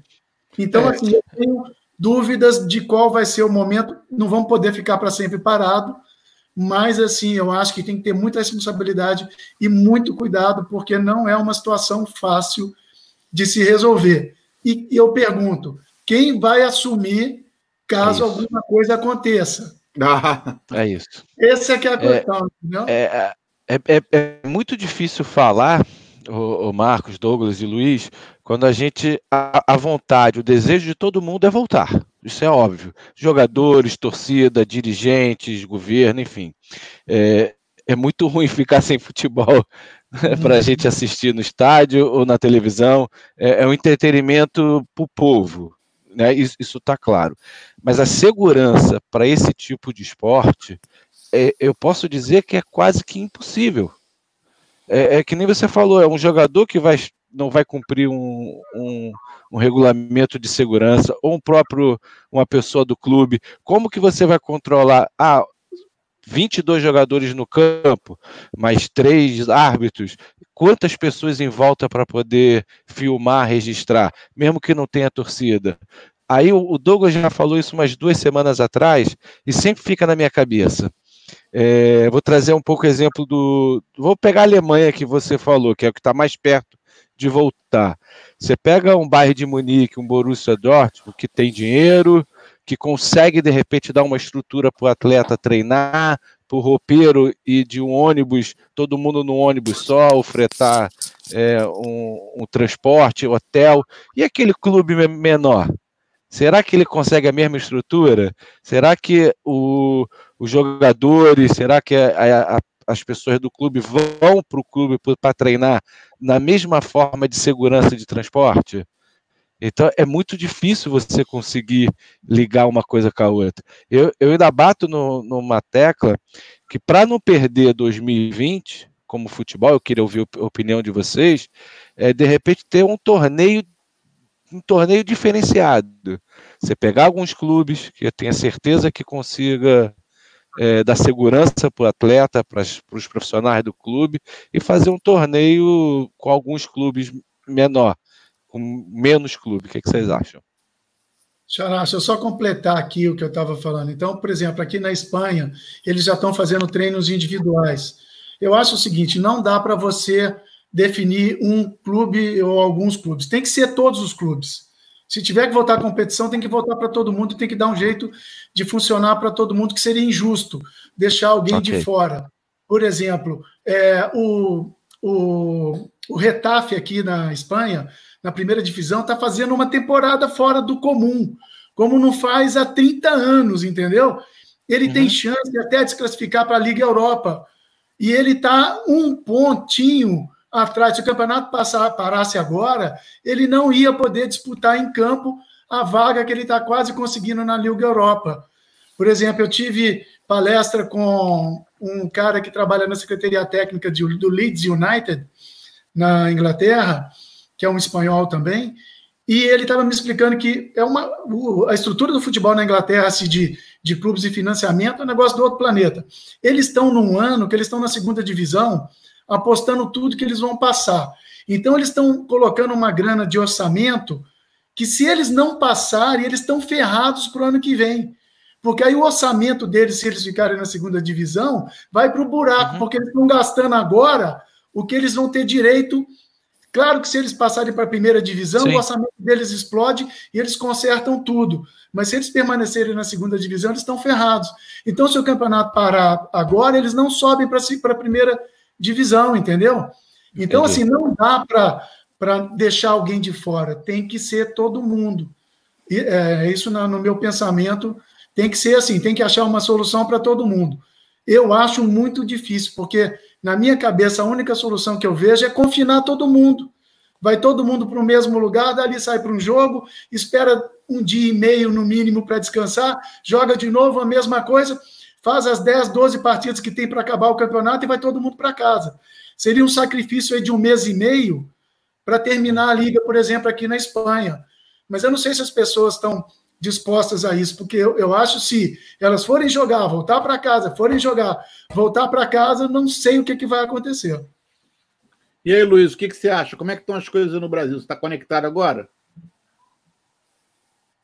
Então, é. assim, eu tenho dúvidas de qual vai ser o momento, não vamos poder ficar para sempre parado, mas assim, eu acho que tem que ter muita responsabilidade e muito cuidado, porque não é uma situação fácil de se resolver. E, e eu pergunto, quem vai assumir caso é alguma coisa aconteça. Ah, é isso. Essa é que é a questão, é, é, é, é, é, muito difícil falar, o, o, Marcos, Douglas e Luiz, quando a gente, a, a vontade, o desejo de todo mundo é voltar. Isso é óbvio. Jogadores, torcida, dirigentes, governo, enfim. É, é muito ruim ficar sem futebol para a gente assistir no estádio ou na televisão. É, é um entretenimento para o povo né? Isso está claro. Mas a segurança para esse tipo de esporte, é, eu posso dizer que é quase que impossível. É, é, que nem você falou, é um jogador que vai, não vai cumprir um, um, um, regulamento de segurança, ou um próprio, uma pessoa do clube. Como que você vai controlar? Ah, 22 jogadores no campo, mais três árbitros. Quantas pessoas em volta para poder filmar, registrar, mesmo que não tenha torcida? Aí o Douglas já falou isso umas duas semanas atrás e sempre fica na minha cabeça. É, vou trazer um pouco exemplo do. Vou pegar a Alemanha que você falou, que é o que está mais perto de voltar. Você pega um bairro de Munique, um Borussia Dortmund, que tem dinheiro, que consegue de repente dar uma estrutura para o atleta treinar, para o roupeiro e de um ônibus, todo mundo no ônibus só, fretar é, um, um transporte, hotel, e aquele clube menor? Será que ele consegue a mesma estrutura? Será que o, os jogadores, será que a, a, as pessoas do clube vão para o clube para treinar na mesma forma de segurança de transporte? Então é muito difícil você conseguir ligar uma coisa com a outra. Eu, eu ainda bato no, numa tecla que para não perder 2020 como futebol, eu queria ouvir a opinião de vocês, é de repente ter um torneio um torneio diferenciado. Você pegar alguns clubes que eu tenha certeza que consiga é, dar segurança para o atleta, para os profissionais do clube, e fazer um torneio com alguns clubes menor, com menos clube. O que, é que vocês acham? Xará, deixa eu só completar aqui o que eu estava falando. Então, por exemplo, aqui na Espanha, eles já estão fazendo treinos individuais. Eu acho o seguinte: não dá para você definir um clube ou alguns clubes. Tem que ser todos os clubes. Se tiver que voltar à competição, tem que voltar para todo mundo, tem que dar um jeito de funcionar para todo mundo, que seria injusto deixar alguém okay. de fora. Por exemplo, é, o, o, o Retafe aqui na Espanha, na primeira divisão, está fazendo uma temporada fora do comum, como não faz há 30 anos, entendeu? Ele uhum. tem chance até de se classificar para a Liga Europa. E ele está um pontinho atrás. Se o campeonato passar, parasse agora, ele não ia poder disputar em campo a vaga que ele está quase conseguindo na Liga Europa. Por exemplo, eu tive palestra com um cara que trabalha na Secretaria Técnica de, do Leeds United, na Inglaterra, que é um espanhol também, e ele estava me explicando que é uma, a estrutura do futebol na Inglaterra, assim, de, de clubes e financiamento, é um negócio do outro planeta. Eles estão num ano que eles estão na segunda divisão, apostando tudo que eles vão passar. Então, eles estão colocando uma grana de orçamento que, se eles não passarem, eles estão ferrados para o ano que vem. Porque aí o orçamento deles, se eles ficarem na segunda divisão, vai para o buraco, uhum. porque eles estão gastando agora o que eles vão ter direito. Claro que se eles passarem para a primeira divisão, Sim. o orçamento deles explode e eles consertam tudo. Mas se eles permanecerem na segunda divisão, eles estão ferrados. Então, se o campeonato parar agora, eles não sobem para a primeira divisão entendeu? Então, Entendi. assim, não dá para deixar alguém de fora, tem que ser todo mundo. E, é, isso no, no meu pensamento tem que ser assim, tem que achar uma solução para todo mundo. Eu acho muito difícil, porque na minha cabeça a única solução que eu vejo é confinar todo mundo. Vai todo mundo para o mesmo lugar, dali sai para um jogo, espera um dia e meio no mínimo para descansar, joga de novo a mesma coisa faz as 10, 12 partidas que tem para acabar o campeonato e vai todo mundo para casa. Seria um sacrifício de um mês e meio para terminar a liga, por exemplo, aqui na Espanha. Mas eu não sei se as pessoas estão dispostas a isso, porque eu, eu acho se elas forem jogar, voltar para casa, forem jogar, voltar para casa, não sei o que, que vai acontecer. E aí, Luiz, o que, que você acha? Como é que estão as coisas no Brasil? Você está conectado agora?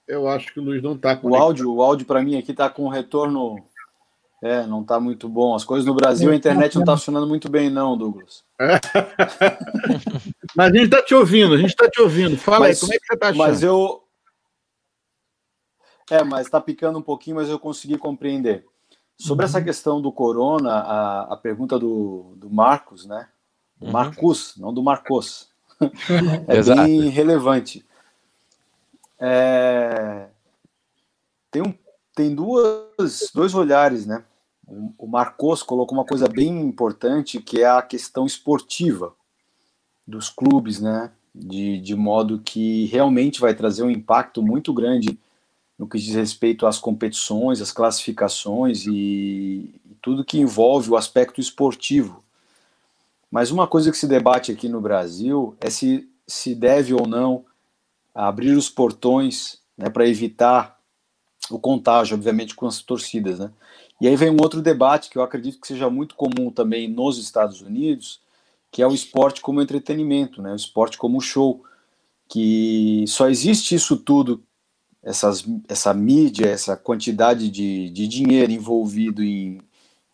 Eu acho que o Luiz não está conectado. O áudio, o áudio para mim aqui está com retorno é, não está muito bom. As coisas no Brasil, a internet não está funcionando muito bem, não, Douglas. mas a gente está te ouvindo, a gente está te ouvindo. Fala mas, aí, como é que você está achando? Mas eu. É, mas está picando um pouquinho, mas eu consegui compreender. Sobre uhum. essa questão do corona, a, a pergunta do, do Marcos, né? Uhum. Marcos, não do Marcos. é Exato. bem relevante. É... Tem, um, tem duas, dois olhares, né? O Marcos colocou uma coisa bem importante, que é a questão esportiva dos clubes, né? De, de modo que realmente vai trazer um impacto muito grande no que diz respeito às competições, às classificações e, e tudo que envolve o aspecto esportivo. Mas uma coisa que se debate aqui no Brasil é se se deve ou não abrir os portões né, para evitar o contágio, obviamente, com as torcidas. Né? E aí vem um outro debate que eu acredito que seja muito comum também nos Estados Unidos, que é o esporte como entretenimento, né? o esporte como show, que só existe isso tudo, essas, essa mídia, essa quantidade de, de dinheiro envolvido em,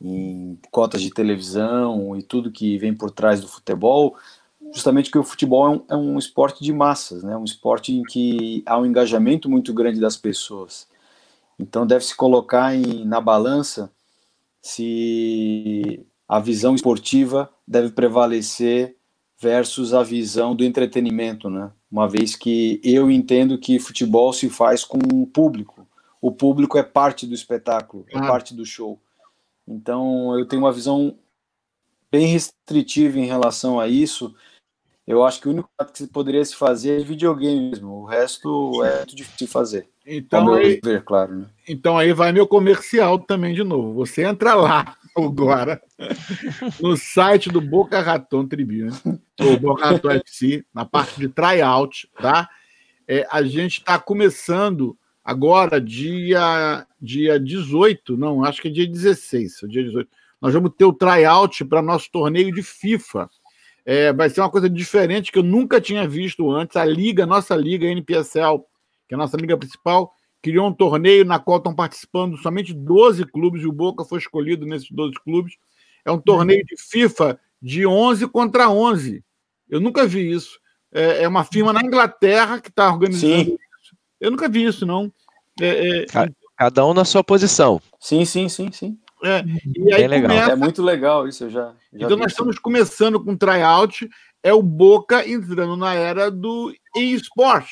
em cotas de televisão e tudo que vem por trás do futebol, justamente que o futebol é um, é um, esporte de massas, né? Um esporte em que há um engajamento muito grande das pessoas. Então deve se colocar em, na balança se a visão esportiva deve prevalecer versus a visão do entretenimento, né? Uma vez que eu entendo que futebol se faz com o público. O público é parte do espetáculo, é ah. parte do show. Então eu tenho uma visão bem restritiva em relação a isso. Eu acho que o único que poderia se fazer é videogame mesmo. O resto é muito difícil de fazer. Então aí, ver, claro, né? então aí vai meu comercial também de novo. Você entra lá agora no site do Boca Raton Tribune, ou Boca Raton FC, na parte de tryout, tá? É, a gente está começando agora dia dia 18, não, acho que é dia 16, dia 18. Nós vamos ter o tryout para nosso torneio de FIFA. É, vai ser uma coisa diferente que eu nunca tinha visto antes. A liga, nossa liga, a NPSL, que é a nossa liga principal, criou um torneio na qual estão participando somente 12 clubes, e o Boca foi escolhido nesses 12 clubes. É um torneio de FIFA de 11 contra 11. Eu nunca vi isso. É, é uma firma na Inglaterra que está organizando sim. isso. Eu nunca vi isso, não. É, é... Cada um na sua posição. Sim, sim, sim, sim. É, e aí legal. Começa... É muito legal isso, eu já. já então nós estamos começando com tryout, é o Boca entrando na era do e-sport.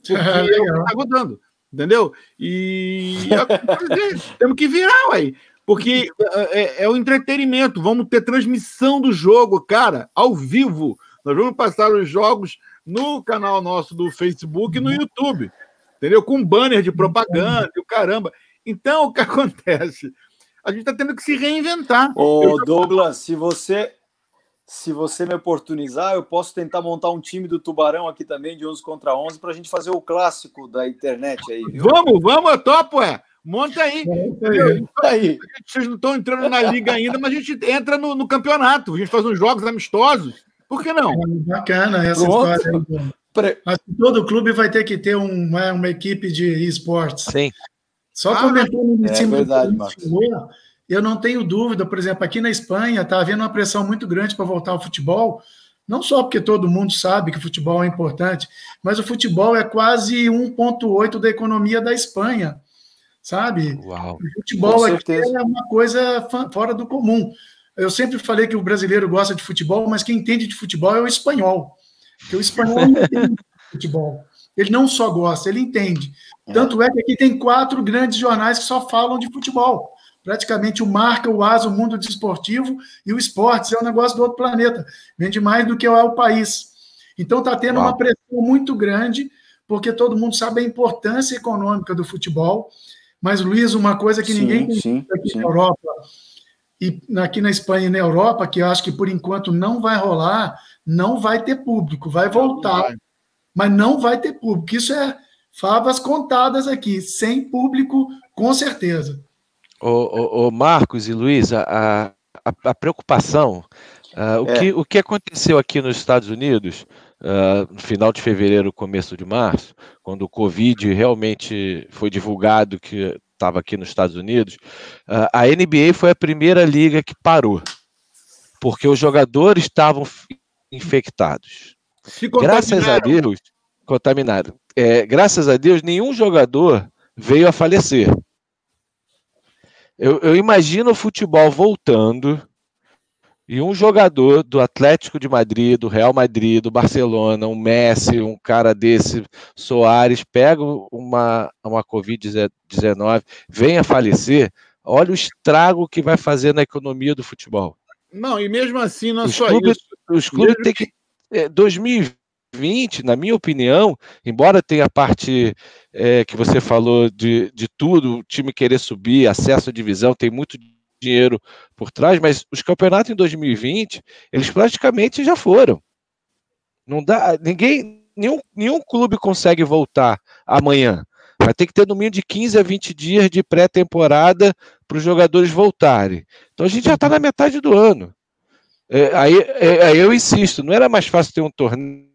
Porque o que está rodando, entendeu? E é temos que virar, ué. Porque é, é, é, o entretenimento. Vamos ter transmissão do jogo, cara, ao vivo. Nós vamos passar os jogos no canal nosso do Facebook e no YouTube. Entendeu? Com banner de propaganda e o caramba. Então, o que acontece? A gente está tendo que se reinventar. Ô, Douglas, se você se você me oportunizar, eu posso tentar montar um time do Tubarão aqui também, de 11 contra 11, para a gente fazer o clássico da internet aí. Viu? Vamos, vamos, eu topo, é. Monta aí. Monta aí. Vocês não estão entrando na liga ainda, mas a gente entra no, no, campeonato. A gente faz uns jogos amistosos. Por que não? É bacana essa Pronto. história. Mas todo clube vai ter que ter uma, uma equipe de esportes. Sim. Só ah, comentando em é cima verdade, do eu não tenho dúvida, por exemplo, aqui na Espanha está havendo uma pressão muito grande para voltar ao futebol, não só porque todo mundo sabe que o futebol é importante, mas o futebol é quase 1,8 da economia da Espanha, sabe? Uau. O futebol aqui é uma coisa fora do comum. Eu sempre falei que o brasileiro gosta de futebol, mas quem entende de futebol é o espanhol. Porque o espanhol não entende de futebol. Ele não só gosta, ele entende. É. Tanto é que aqui tem quatro grandes jornais que só falam de futebol. Praticamente o Marca, o Asa, o Mundo Desportivo e o Esportes. É um negócio do outro planeta. Vende mais do que é o país. Então está tendo Uau. uma pressão muito grande, porque todo mundo sabe a importância econômica do futebol. Mas, Luiz, uma coisa que sim, ninguém tem aqui sim. na Europa e aqui na Espanha e na Europa, que eu acho que por enquanto não vai rolar, não vai ter público, vai voltar, vai. mas não vai ter público. Isso é favas contadas aqui, sem público, com certeza. O, o, Marcos e Luiz, a, a, a preocupação, uh, o, é. que, o que aconteceu aqui nos Estados Unidos, uh, no final de fevereiro, começo de março, quando o Covid realmente foi divulgado que estava aqui nos Estados Unidos, uh, a NBA foi a primeira liga que parou, porque os jogadores estavam infectados. Graças a Deus, contaminaram é, graças a Deus, nenhum jogador veio a falecer. Eu, eu, imagino o futebol voltando e um jogador do Atlético de Madrid, do Real Madrid, do Barcelona, um Messi, um cara desse, Soares, pega uma, uma Covid-19, vem a falecer, olha o estrago que vai fazer na economia do futebol. Não, e mesmo assim, não é só clubes, isso. Os clubes têm que. É, 2020 20, na minha opinião, embora tenha a parte é, que você falou de, de tudo, o time querer subir, acesso à divisão, tem muito dinheiro por trás, mas os campeonatos em 2020, eles praticamente já foram. Não dá, ninguém, nenhum, nenhum clube consegue voltar amanhã. Vai ter que ter no mínimo de 15 a 20 dias de pré-temporada para os jogadores voltarem. Então a gente já está na metade do ano. É, aí, é, aí eu insisto, não era mais fácil ter um torneio,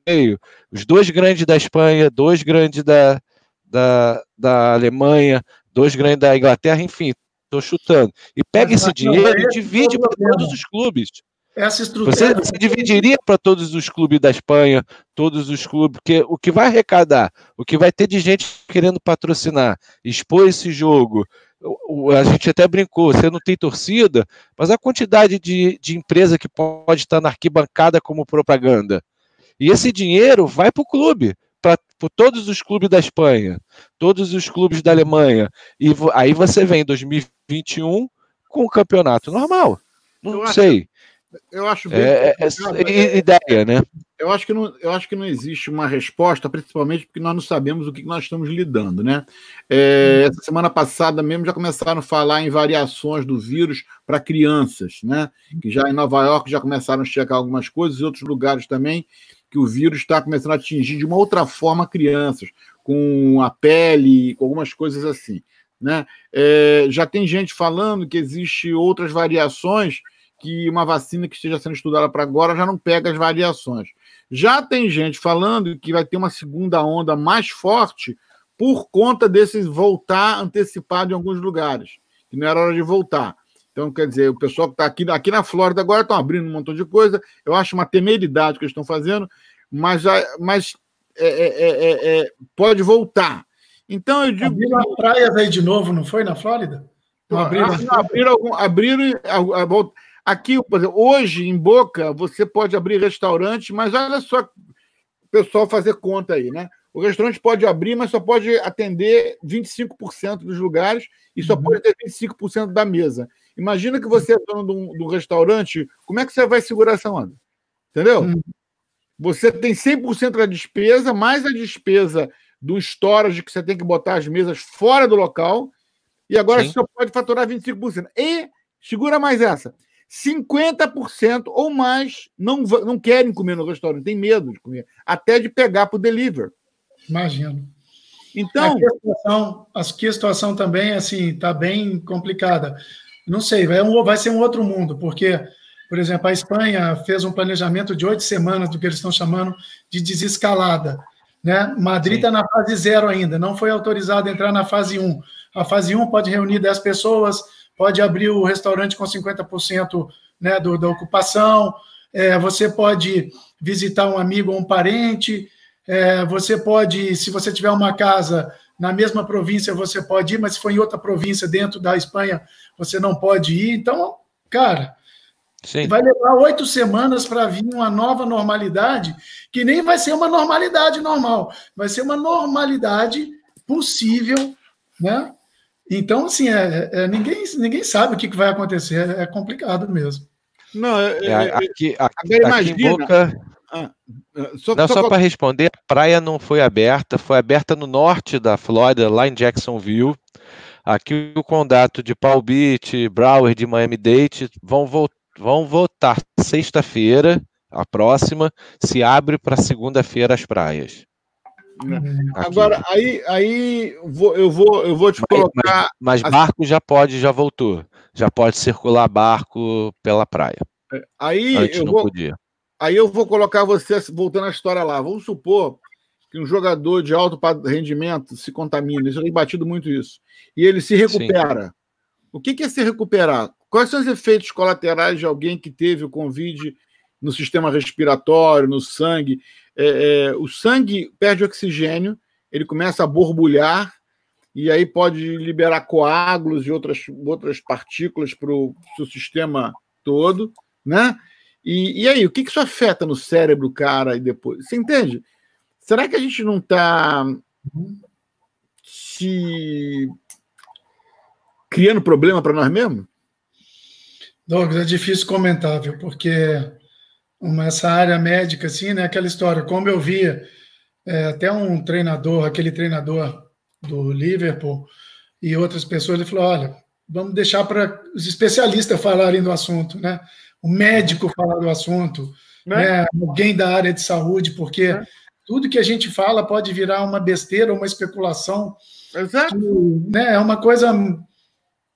os dois grandes da Espanha, dois grandes da, da, da Alemanha, dois grandes da Inglaterra, enfim, estou chutando. E pega esse dinheiro e divide para todos os clubes. essa estrutura. Você, você dividiria para todos os clubes da Espanha, todos os clubes, porque o que vai arrecadar, o que vai ter de gente querendo patrocinar, expor esse jogo. A gente até brincou, você não tem torcida, mas a quantidade de, de empresa que pode estar na arquibancada como propaganda. E esse dinheiro vai para o clube, para todos os clubes da Espanha, todos os clubes da Alemanha. E aí você vem em 2021 com o campeonato normal. Não eu sei. Acho, eu acho bem. É, é, é, ideia, né? Eu acho, que não, eu acho que não existe uma resposta, principalmente porque nós não sabemos o que nós estamos lidando, né? É, essa semana passada mesmo já começaram a falar em variações do vírus para crianças, né? Que já em Nova York já começaram a checar algumas coisas, e outros lugares também, que o vírus está começando a atingir de uma outra forma crianças, com a pele, com algumas coisas assim. Né? É, já tem gente falando que existe outras variações que uma vacina que esteja sendo estudada para agora já não pega as variações. Já tem gente falando que vai ter uma segunda onda mais forte por conta desse voltar antecipado em alguns lugares, que não era hora de voltar. Então, quer dizer, o pessoal que está aqui, aqui na Flórida agora estão abrindo um montão de coisa. Eu acho uma temeridade que eles estão fazendo, mas, mas é, é, é, é pode voltar. Então, eu digo. Abriram as praias aí de novo, não foi na Flórida? Não abriram, ah, abriram, algum, abriram Aqui, por exemplo, hoje, em Boca, você pode abrir restaurante, mas olha só o pessoal fazer conta aí, né? O restaurante pode abrir, mas só pode atender 25% dos lugares e só uhum. pode ter 25% da mesa. Imagina que você é dono de um, de um, restaurante, como é que você vai segurar essa onda? Entendeu? Uhum. Você tem 100% da despesa, mais a despesa do storage que você tem que botar as mesas fora do local, e agora Sim. você só pode faturar 25%. E, segura mais essa, 50% ou mais não, não querem comer no restaurante, tem medo de comer, até de pegar para o deliver. Imagino. Então. Aqui a, situação, aqui a situação também assim está bem complicada. Não sei, vai, vai ser um outro mundo, porque, por exemplo, a Espanha fez um planejamento de oito semanas do que eles estão chamando de desescalada. Né? Madrid está na fase zero ainda, não foi autorizado a entrar na fase 1. Um. A fase 1 um pode reunir 10 pessoas, pode abrir o restaurante com 50% né, do, da ocupação, é, você pode visitar um amigo ou um parente, é, você pode, se você tiver uma casa na mesma província, você pode ir, mas se for em outra província dentro da Espanha, você não pode ir. Então, cara, Sim. vai levar oito semanas para vir uma nova normalidade, que nem vai ser uma normalidade normal, vai ser uma normalidade possível, né? Então, assim, é, é, ninguém, ninguém sabe o que, que vai acontecer, é, é complicado mesmo. Não, é, é, é aqui, aqui, aqui em Boca. Ah, ah, só, não, só, só para responder, a praia não foi aberta, foi aberta no norte da Flórida, lá em Jacksonville. Aqui o condado de Palm Beach, Broward de Miami-Dade vão, vo vão votar sexta-feira, a próxima, se abre para segunda-feira as praias. Né? Agora, aí, aí eu, vou, eu vou te mas, colocar. Mas, mas barco já pode, já voltou. Já pode circular barco pela praia. É, aí Antes eu não vou, podia. Aí eu vou colocar você voltando à história lá. Vamos supor que um jogador de alto rendimento se contamina. Isso eu tenho batido muito isso. E ele se recupera. Sim. O que é se recuperar? Quais são os efeitos colaterais de alguém que teve o Covid no sistema respiratório, no sangue? é, é, o sangue perde oxigênio, ele começa a borbulhar, e aí pode liberar coágulos e outras, outras partículas para o sistema todo, né? E, e aí, o que, que isso afeta no cérebro, cara, e depois? Você entende? Será que a gente não está se criando problema para nós mesmos? Douglas, é difícil comentar, viu? Porque essa área médica, assim, né? Aquela história, como eu via é, até um treinador, aquele treinador do Liverpool e outras pessoas, ele falou: olha, vamos deixar para os especialistas falarem do assunto, né? O médico falar do assunto, né? né? alguém da área de saúde, porque é. tudo que a gente fala pode virar uma besteira, uma especulação. Exato. Que, né, é uma coisa.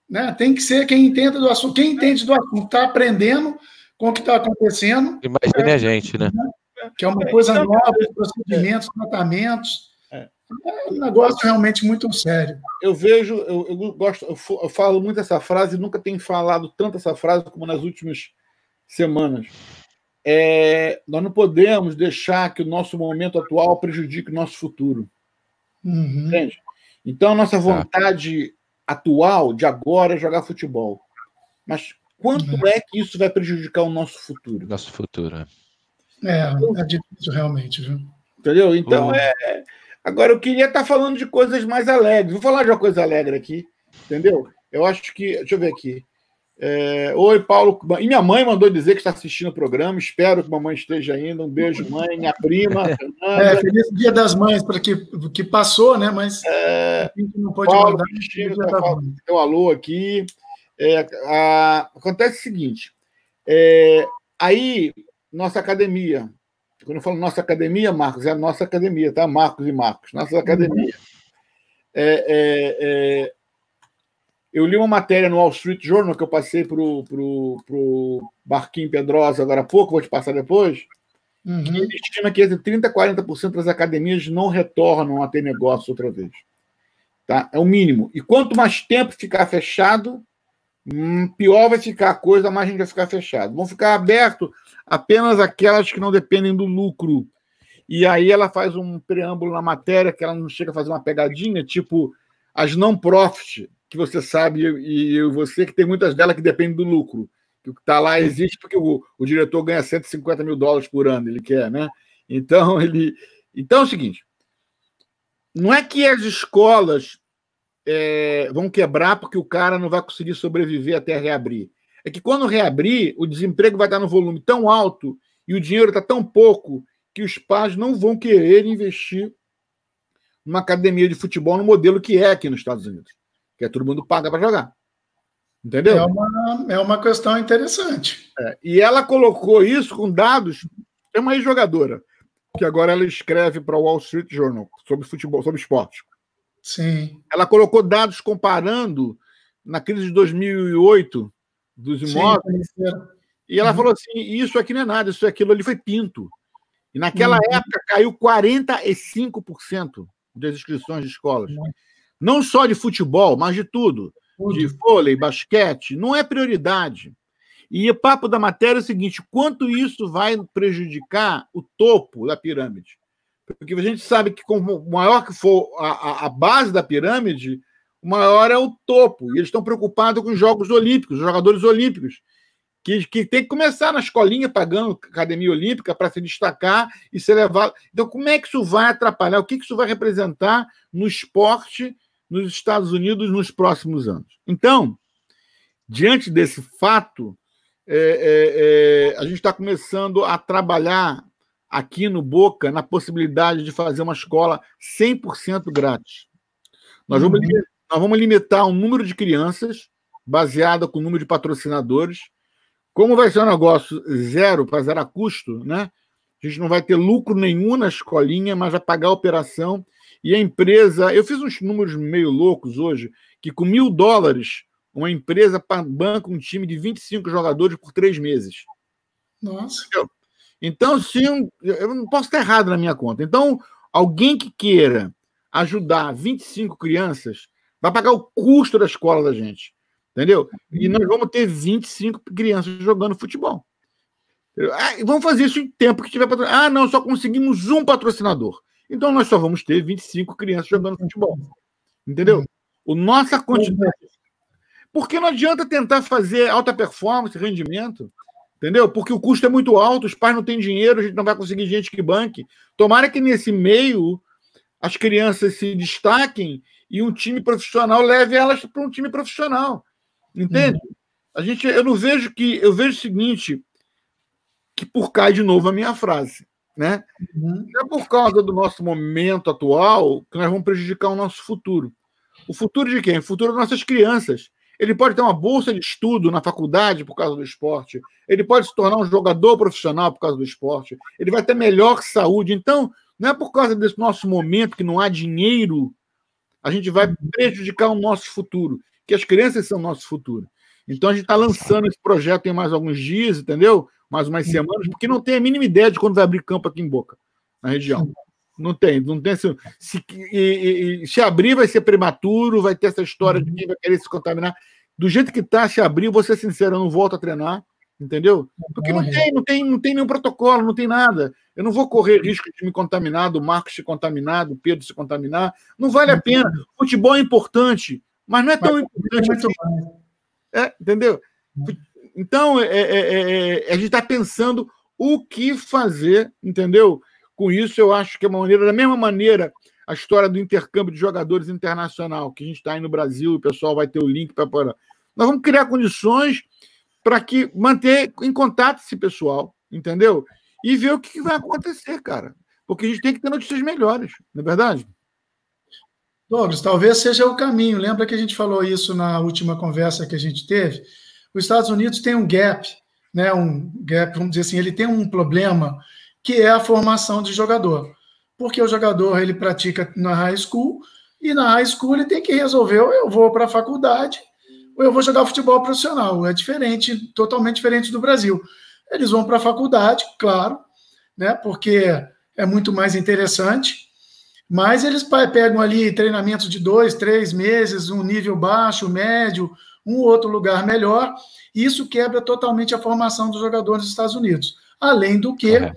Né, tem que ser quem entende do assunto. Quem entende do assunto está aprendendo com o que está acontecendo. Imagine a gente, né? Que é uma coisa nova, procedimentos, tratamentos. É. é um negócio realmente muito sério. Eu vejo, eu, eu gosto, eu, falo muito essa frase, nunca tenho falado tanto essa frase como nas últimas semanas. É, nós não podemos deixar que o nosso momento atual prejudique o nosso futuro. Uhum. Entende? Então, a nossa vontade atual de agora é jogar futebol. Mas quanto uhum. é que isso vai prejudicar o nosso futuro? Nosso futuro. É, é, é difícil realmente, viu? Entendeu? Então, uhum. é. Agora, eu queria estar falando de coisas mais alegres. Vou falar de uma coisa alegre aqui, entendeu? Eu acho que. Deixa eu ver aqui. É, Oi, Paulo. E minha mãe mandou dizer que está assistindo o programa. Espero que mamãe esteja ainda. Um beijo, mãe, minha prima. É, feliz Dia das Mães para que, que passou, né? Mas é, a gente não pode Paulo, mandar. Cristina, tá deu alô aqui. É, a, acontece o seguinte: é, aí, nossa academia. Quando eu falo nossa academia, Marcos, é a nossa academia, tá? Marcos e Marcos, nossa academia. É, é, é eu li uma matéria no Wall Street Journal que eu passei para o Barquinho Pedrosa agora há pouco, vou te passar depois. Uhum. Que ele estima que entre 30% e 40% das academias não retornam a ter negócio outra vez. Tá? É o mínimo. E quanto mais tempo ficar fechado, hum, pior vai ficar a coisa, mais a gente vai ficar fechado. Vão ficar aberto apenas aquelas que não dependem do lucro. E aí ela faz um preâmbulo na matéria que ela não chega a fazer uma pegadinha, tipo as não profit que você sabe, e você, que tem muitas delas que dependem do lucro. Que o que está lá existe porque o, o diretor ganha 150 mil dólares por ano, ele quer, né? Então, ele. Então é o seguinte: não é que as escolas é, vão quebrar porque o cara não vai conseguir sobreviver até reabrir. É que quando reabrir, o desemprego vai estar no volume tão alto e o dinheiro está tão pouco que os pais não vão querer investir numa academia de futebol no modelo que é aqui nos Estados Unidos que é todo mundo paga para jogar. Entendeu? É uma, é uma questão interessante. É, e ela colocou isso com dados. Tem uma ex-jogadora, que agora ela escreve para o Wall Street Journal sobre futebol, sobre esporte. Sim. Ela colocou dados comparando na crise de 2008 dos imóveis. Sim, e ela uhum. falou assim: isso aqui não é nada, isso aquilo ali foi pinto. E naquela uhum. época caiu 45% das inscrições de escolas. Uhum não só de futebol, mas de tudo, tudo. de vôlei, basquete, não é prioridade. E o papo da matéria é o seguinte: quanto isso vai prejudicar o topo da pirâmide? Porque a gente sabe que, como maior que for a, a base da pirâmide, maior é o topo. E eles estão preocupados com os Jogos Olímpicos, os jogadores olímpicos, que, que tem que começar na escolinha pagando academia olímpica para se destacar e ser levado. Então, como é que isso vai atrapalhar? O que, que isso vai representar no esporte nos Estados Unidos nos próximos anos. Então, diante desse fato, é, é, é, a gente está começando a trabalhar aqui no Boca na possibilidade de fazer uma escola 100% grátis. Nós vamos, uhum. nós vamos limitar o número de crianças baseado com o número de patrocinadores. Como vai ser um negócio zero, para zero custo, né? A gente não vai ter lucro nenhum na escolinha, mas vai pagar a operação e a empresa, eu fiz uns números meio loucos hoje, que com mil dólares, uma empresa banca um time de 25 jogadores por três meses. Nossa. Então, se eu, eu não posso estar errado na minha conta. Então, alguém que queira ajudar 25 crianças vai pagar o custo da escola da gente. Entendeu? E nós vamos ter 25 crianças jogando futebol. Ah, vamos fazer isso em tempo que tiver patrocinador. Ah, não, só conseguimos um patrocinador. Então nós só vamos ter 25 crianças jogando futebol. Entendeu? O nossa quantidade. Porque não adianta tentar fazer alta performance, rendimento, entendeu? Porque o custo é muito alto, os pais não têm dinheiro, a gente não vai conseguir gente que banque. Tomara que nesse meio as crianças se destaquem e um time profissional leve elas para um time profissional. Entende? Uhum. A gente, eu não vejo que. Eu vejo o seguinte, que por cai de novo a minha frase. Né? Uhum. É por causa do nosso momento atual que nós vamos prejudicar o nosso futuro. O futuro de quem? O futuro das nossas crianças. Ele pode ter uma bolsa de estudo na faculdade por causa do esporte. Ele pode se tornar um jogador profissional por causa do esporte. Ele vai ter melhor saúde. Então, não é por causa desse nosso momento que não há dinheiro, a gente vai prejudicar o nosso futuro. Que as crianças são o nosso futuro. Então, a gente está lançando esse projeto em mais alguns dias, entendeu? Mais umas semanas, porque não tem a mínima ideia de quando vai abrir campo aqui em Boca, na região. Não tem, não tem. Se, se, e, e, se abrir, vai ser prematuro, vai ter essa história de quem vai querer se contaminar. Do jeito que está, se abrir, vou ser sincero, eu não volto a treinar. Entendeu? Porque não tem, não tem, não tem nenhum protocolo, não tem nada. Eu não vou correr risco de me contaminar, do Marcos se contaminar, do Pedro se contaminar. Não vale a pena. Futebol é importante, mas não é tão importante assim. É, entendeu? Então, é, é, é, a gente está pensando o que fazer, entendeu? Com isso, eu acho que é uma maneira, da mesma maneira, a história do intercâmbio de jogadores internacional, que a gente está aí no Brasil, o pessoal vai ter o link para. Nós vamos criar condições para que manter em contato esse pessoal, entendeu? E ver o que vai acontecer, cara. Porque a gente tem que ter notícias melhores, não é verdade? Douglas, talvez seja o caminho. Lembra que a gente falou isso na última conversa que a gente teve? Os Estados Unidos tem um gap, né? Um gap, vamos dizer assim, ele tem um problema que é a formação de jogador. Porque o jogador ele pratica na high school e na high school ele tem que resolver, eu vou para a faculdade ou eu vou jogar futebol profissional. É diferente, totalmente diferente do Brasil. Eles vão para a faculdade, claro, né? Porque é muito mais interessante. Mas eles pegam ali treinamentos de dois, três meses, um nível baixo, médio, um outro lugar melhor. E isso quebra totalmente a formação dos jogadores dos Estados Unidos. Além do que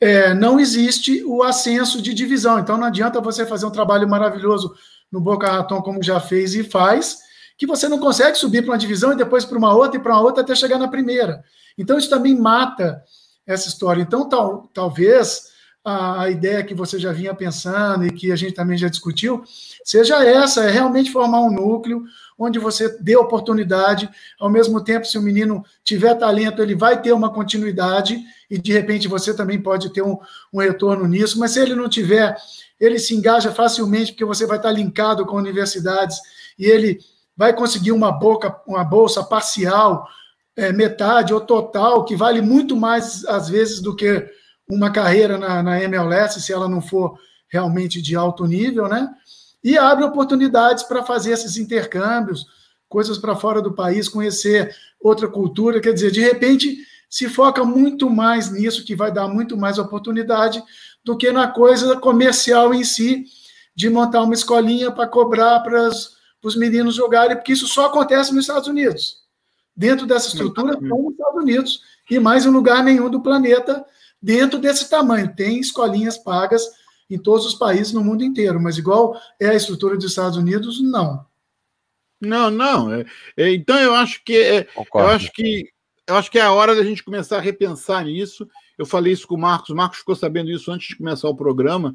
é, não existe o ascenso de divisão. Então não adianta você fazer um trabalho maravilhoso no Boca Raton, como já fez e faz, que você não consegue subir para uma divisão e depois para uma outra e para uma outra até chegar na primeira. Então, isso também mata essa história. Então, tal, talvez a, a, ideia que você já vinha pensando e que a gente também já discutiu seja essa: é realmente formar um núcleo onde você dê oportunidade, ao mesmo tempo, se o menino tiver talento, ele vai ter uma continuidade e de repente você também pode ter um, um retorno nisso, mas se ele não tiver, ele se engaja facilmente porque você vai estar linkado com universidades e ele vai conseguir uma, boca, uma bolsa parcial, é, metade ou total, que vale muito mais, às vezes, do que uma carreira na, na MLS, se ela não for realmente de alto nível, né? E abre oportunidades para fazer esses intercâmbios, coisas para fora do país, conhecer outra cultura. Quer dizer, de repente, se foca muito mais nisso, que vai dar muito mais oportunidade, do que na coisa comercial em si, de montar uma escolinha para cobrar para os meninos jogarem, porque isso só acontece nos Estados Unidos. Dentro dessa estrutura, estão nos Estados Unidos, e mais em lugar nenhum do planeta dentro desse tamanho. Tem escolinhas pagas em todos os países no mundo inteiro, mas igual é a estrutura dos Estados Unidos, não. Não, não. É, é, então eu acho que é, eu acho que eu acho que é a hora da gente começar a repensar nisso. Eu falei isso com o Marcos, o Marcos ficou sabendo isso antes de começar o programa.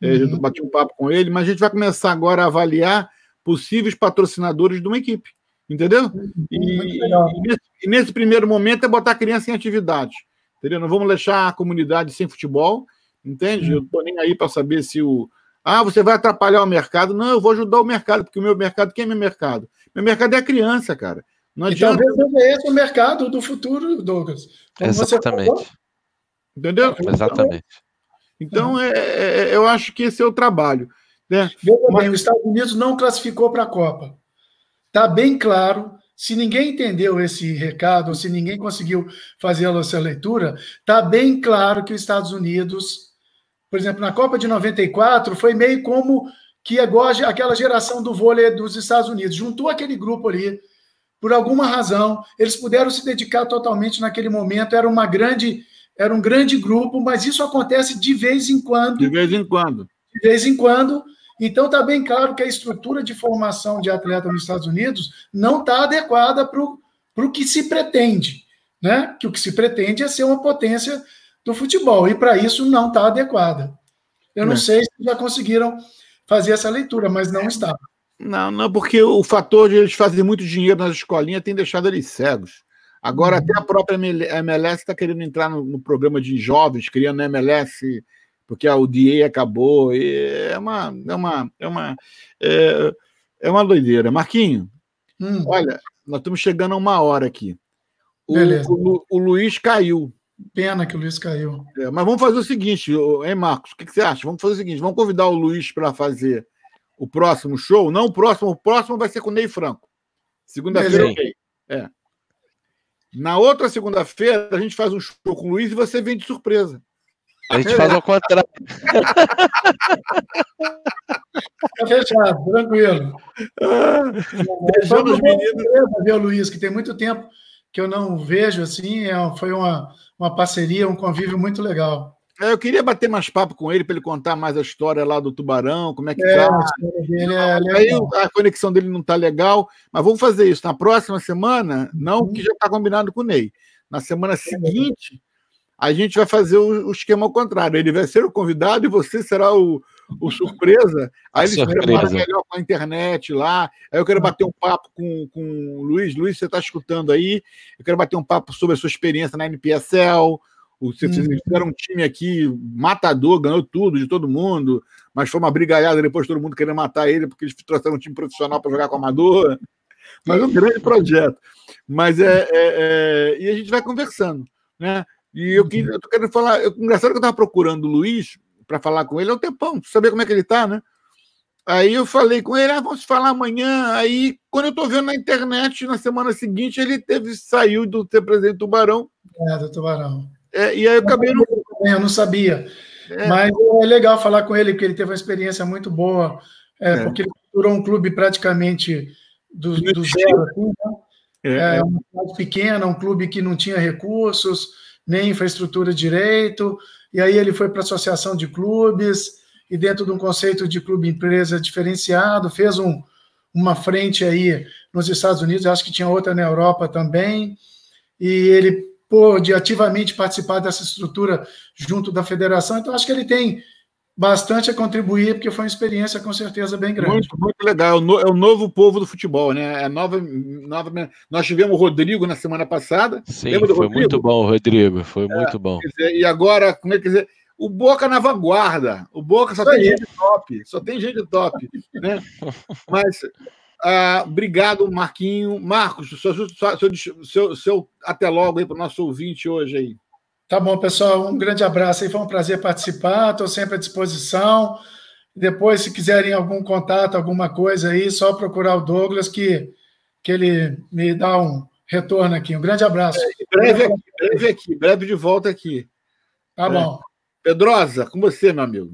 É, uhum. Eu bati um papo com ele, mas a gente vai começar agora a avaliar possíveis patrocinadores de uma equipe. Entendeu? E, e, nesse, e, nesse, primeiro momento é botar a criança em atividade. Entendeu? Não vamos deixar a comunidade sem futebol. Entende? Eu estou nem aí para saber se o. Ah, você vai atrapalhar o mercado. Não, eu vou ajudar o mercado, porque o meu mercado, quem é meu mercado? Meu mercado é a criança, cara. Não adianta. E talvez seja esse o mercado do futuro, Douglas. Como Exatamente. Entendeu? Exatamente. Então, é, é, eu acho que esse é o trabalho. Né? Veja bem, os Estados Unidos não classificou para a Copa. Está bem claro. Se ninguém entendeu esse recado, ou se ninguém conseguiu fazer essa leitura, está bem claro que os Estados Unidos, por exemplo, na Copa de 94, foi meio como que agora aquela geração do vôlei dos Estados Unidos juntou aquele grupo ali por alguma razão, eles puderam se dedicar totalmente naquele momento, era uma grande era um grande grupo, mas isso acontece de vez em quando. De vez em quando. De vez em quando, então, está bem claro que a estrutura de formação de atleta nos Estados Unidos não está adequada para o que se pretende. Né? Que o que se pretende é ser uma potência do futebol, e para isso não está adequada. Eu não, não sei se já conseguiram fazer essa leitura, mas não está. Não, não, porque o fator de eles fazerem muito dinheiro nas escolinhas tem deixado eles cegos. Agora, uhum. até a própria MLS está querendo entrar no, no, programa de jovens, criando MLS porque a UDA acabou. é uma, é uma, é uma, é, é uma doideira. Marquinho, hum. olha, nós estamos chegando a uma hora aqui. O, o, o Luiz caiu. Pena que o Luiz caiu. É, mas vamos fazer o seguinte, hein, Marcos? O que, que, você acha? Vamos fazer o seguinte: vamos convidar o Luiz para fazer o próximo show. Não o próximo, o próximo vai ser com o Ney Franco. Segunda-feira, ok. É. Na outra segunda-feira, a gente faz um show com o Luiz e você vem de surpresa. A gente faz ao contrário. Tá fechado, tranquilo. Ah, Beijando os meninos. Ver o Luiz, que tem muito tempo que eu não vejo assim. É, foi uma, uma parceria, um convívio muito legal. É, eu queria bater mais papo com ele para ele contar mais a história lá do Tubarão, como é que é, tá. É Aí a conexão dele não está legal, mas vamos fazer isso na próxima semana, não uhum. que já está combinado com o Ney. Na semana seguinte, a gente vai fazer o, o, esquema ao contrário. Ele vai ser o convidado e você será o, o surpresa. Aí ele se prepara melhor com a internet lá. Aí eu quero uhum. bater um papo com, com o Luiz. Luiz, você está escutando aí? Eu quero bater um papo sobre a sua experiência na NPSL vocês uhum. fizeram um time aqui matador, ganhou tudo de todo mundo, mas foi uma brigalhada depois todo mundo querendo matar ele porque eles trouxeram um time profissional para jogar com amador. Mas um grande projeto. Mas é, é, é, E a gente vai conversando. Né? E eu, eu tô querendo falar. Eu, engraçado que eu estava procurando o Luiz para falar com ele há um tempão, saber como é que ele está, né? Aí eu falei com ele, ah, vamos falar amanhã. Aí, quando eu estou vendo na internet, na semana seguinte, ele teve, saiu do ser presidente do Tubarão. É, do Tubarão. É, e aí eu acabei não. Eu não sabia. É. Mas é legal falar com ele, porque ele teve uma experiência muito boa, é, é. porque ele capturou um clube praticamente do, do zero. Assim, né? É, é, uma cidade pequena, um clube que não tinha recursos, nem infraestrutura direito, e aí ele foi para a associação de clubes, e dentro de um conceito de clube-empresa diferenciado, fez um, uma frente aí nos Estados Unidos, acho que tinha outra na Europa também, e ele pôde ativamente participar dessa estrutura junto da federação. Então, acho que ele tem bastante a contribuir, porque foi uma experiência com certeza bem grande. Muito, muito legal. É o novo povo do futebol, né? É nova, nova... Nós tivemos o Rodrigo na semana passada. Sim, foi Rodrigo? muito bom, Rodrigo. Foi é, muito bom. Dizer, e agora, como é que dizer? O Boca na vanguarda. O Boca só tem gente top. Só tem gente top. Né? Mas ah, obrigado, Marquinho. Marcos, seu, seu, seu, seu até logo aí para o nosso ouvinte hoje aí. Tá bom, pessoal. Um grande abraço aí. Foi um prazer participar. Estou sempre à disposição. Depois, se quiserem algum contato, alguma coisa aí, só procurar o Douglas que, que ele me dá um retorno aqui. Um grande abraço. É, breve aqui, breve aqui, breve de volta aqui. Tá é. bom. Pedrosa, com você, meu amigo.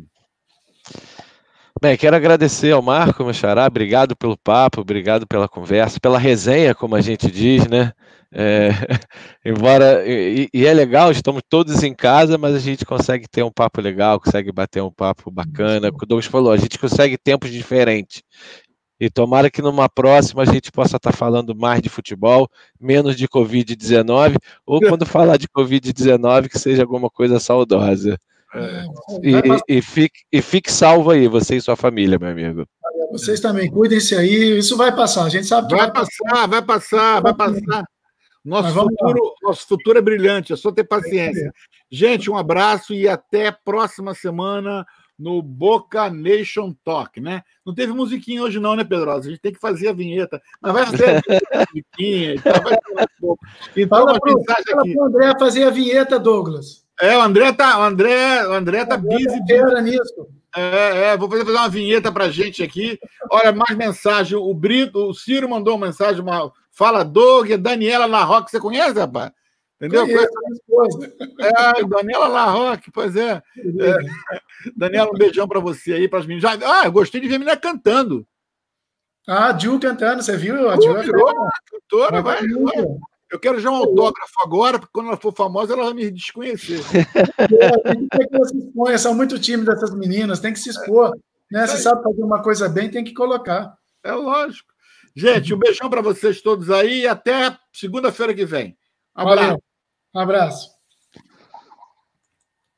Bem, quero agradecer ao Marco, meu xará, obrigado pelo papo, obrigado pela conversa, pela resenha, como a gente diz, né? É, embora, e, e, é legal, estamos todos em casa, mas a gente consegue ter um papo legal, consegue bater um papo bacana. O Douglas falou, a gente consegue tempos diferentes. E tomara que numa próxima a gente possa estar falando mais de futebol, menos de Covid-19, ou quando falar de Covid-19, que seja alguma coisa saudosa. É. E, e, fique, e fique salvo aí, você e sua família, meu amigo. Vocês também, cuidem-se aí, isso vai passar, a gente sabe que vai, vai passar, vai passar, vai passar. Nosso futuro, nosso futuro é brilhante, é só ter paciência. Gente, um abraço e até próxima semana no Boca Nation Talk, né? Não teve musiquinha hoje não, né, Pedrosa? A gente tem que fazer a vinheta, mas vai fazer a musiquinha, então vai um pouco. Então, fala para o André fazer a vinheta, Douglas. É, o André tá, o André, o André tá busy. Tá nisso. É, é, vou fazer, fazer uma vinheta pra gente aqui. Olha, mais mensagem. O Brito, o Ciro mandou uma mensagem, uma fala Doug, Daniela Larroque, você conhece, rapaz? Entendeu? Conheço, é, Daniela Larroque, pois é. é. Daniela, um beijão para você aí, para as meninas. Ah, eu gostei de ver a menina cantando. Ah, a Ju cantando, você viu? A Ju uh, virou, cantora, vai, vai. Eu quero já um autógrafo agora, porque quando ela for famosa, ela vai me desconhecer. É, tem que se expõe, são muito tímidas essas meninas, tem que se expor. Né? Se sabe fazer uma coisa bem, tem que colocar. É lógico. Gente, um beijão para vocês todos aí e até segunda-feira que vem. Abraço. Um abraço.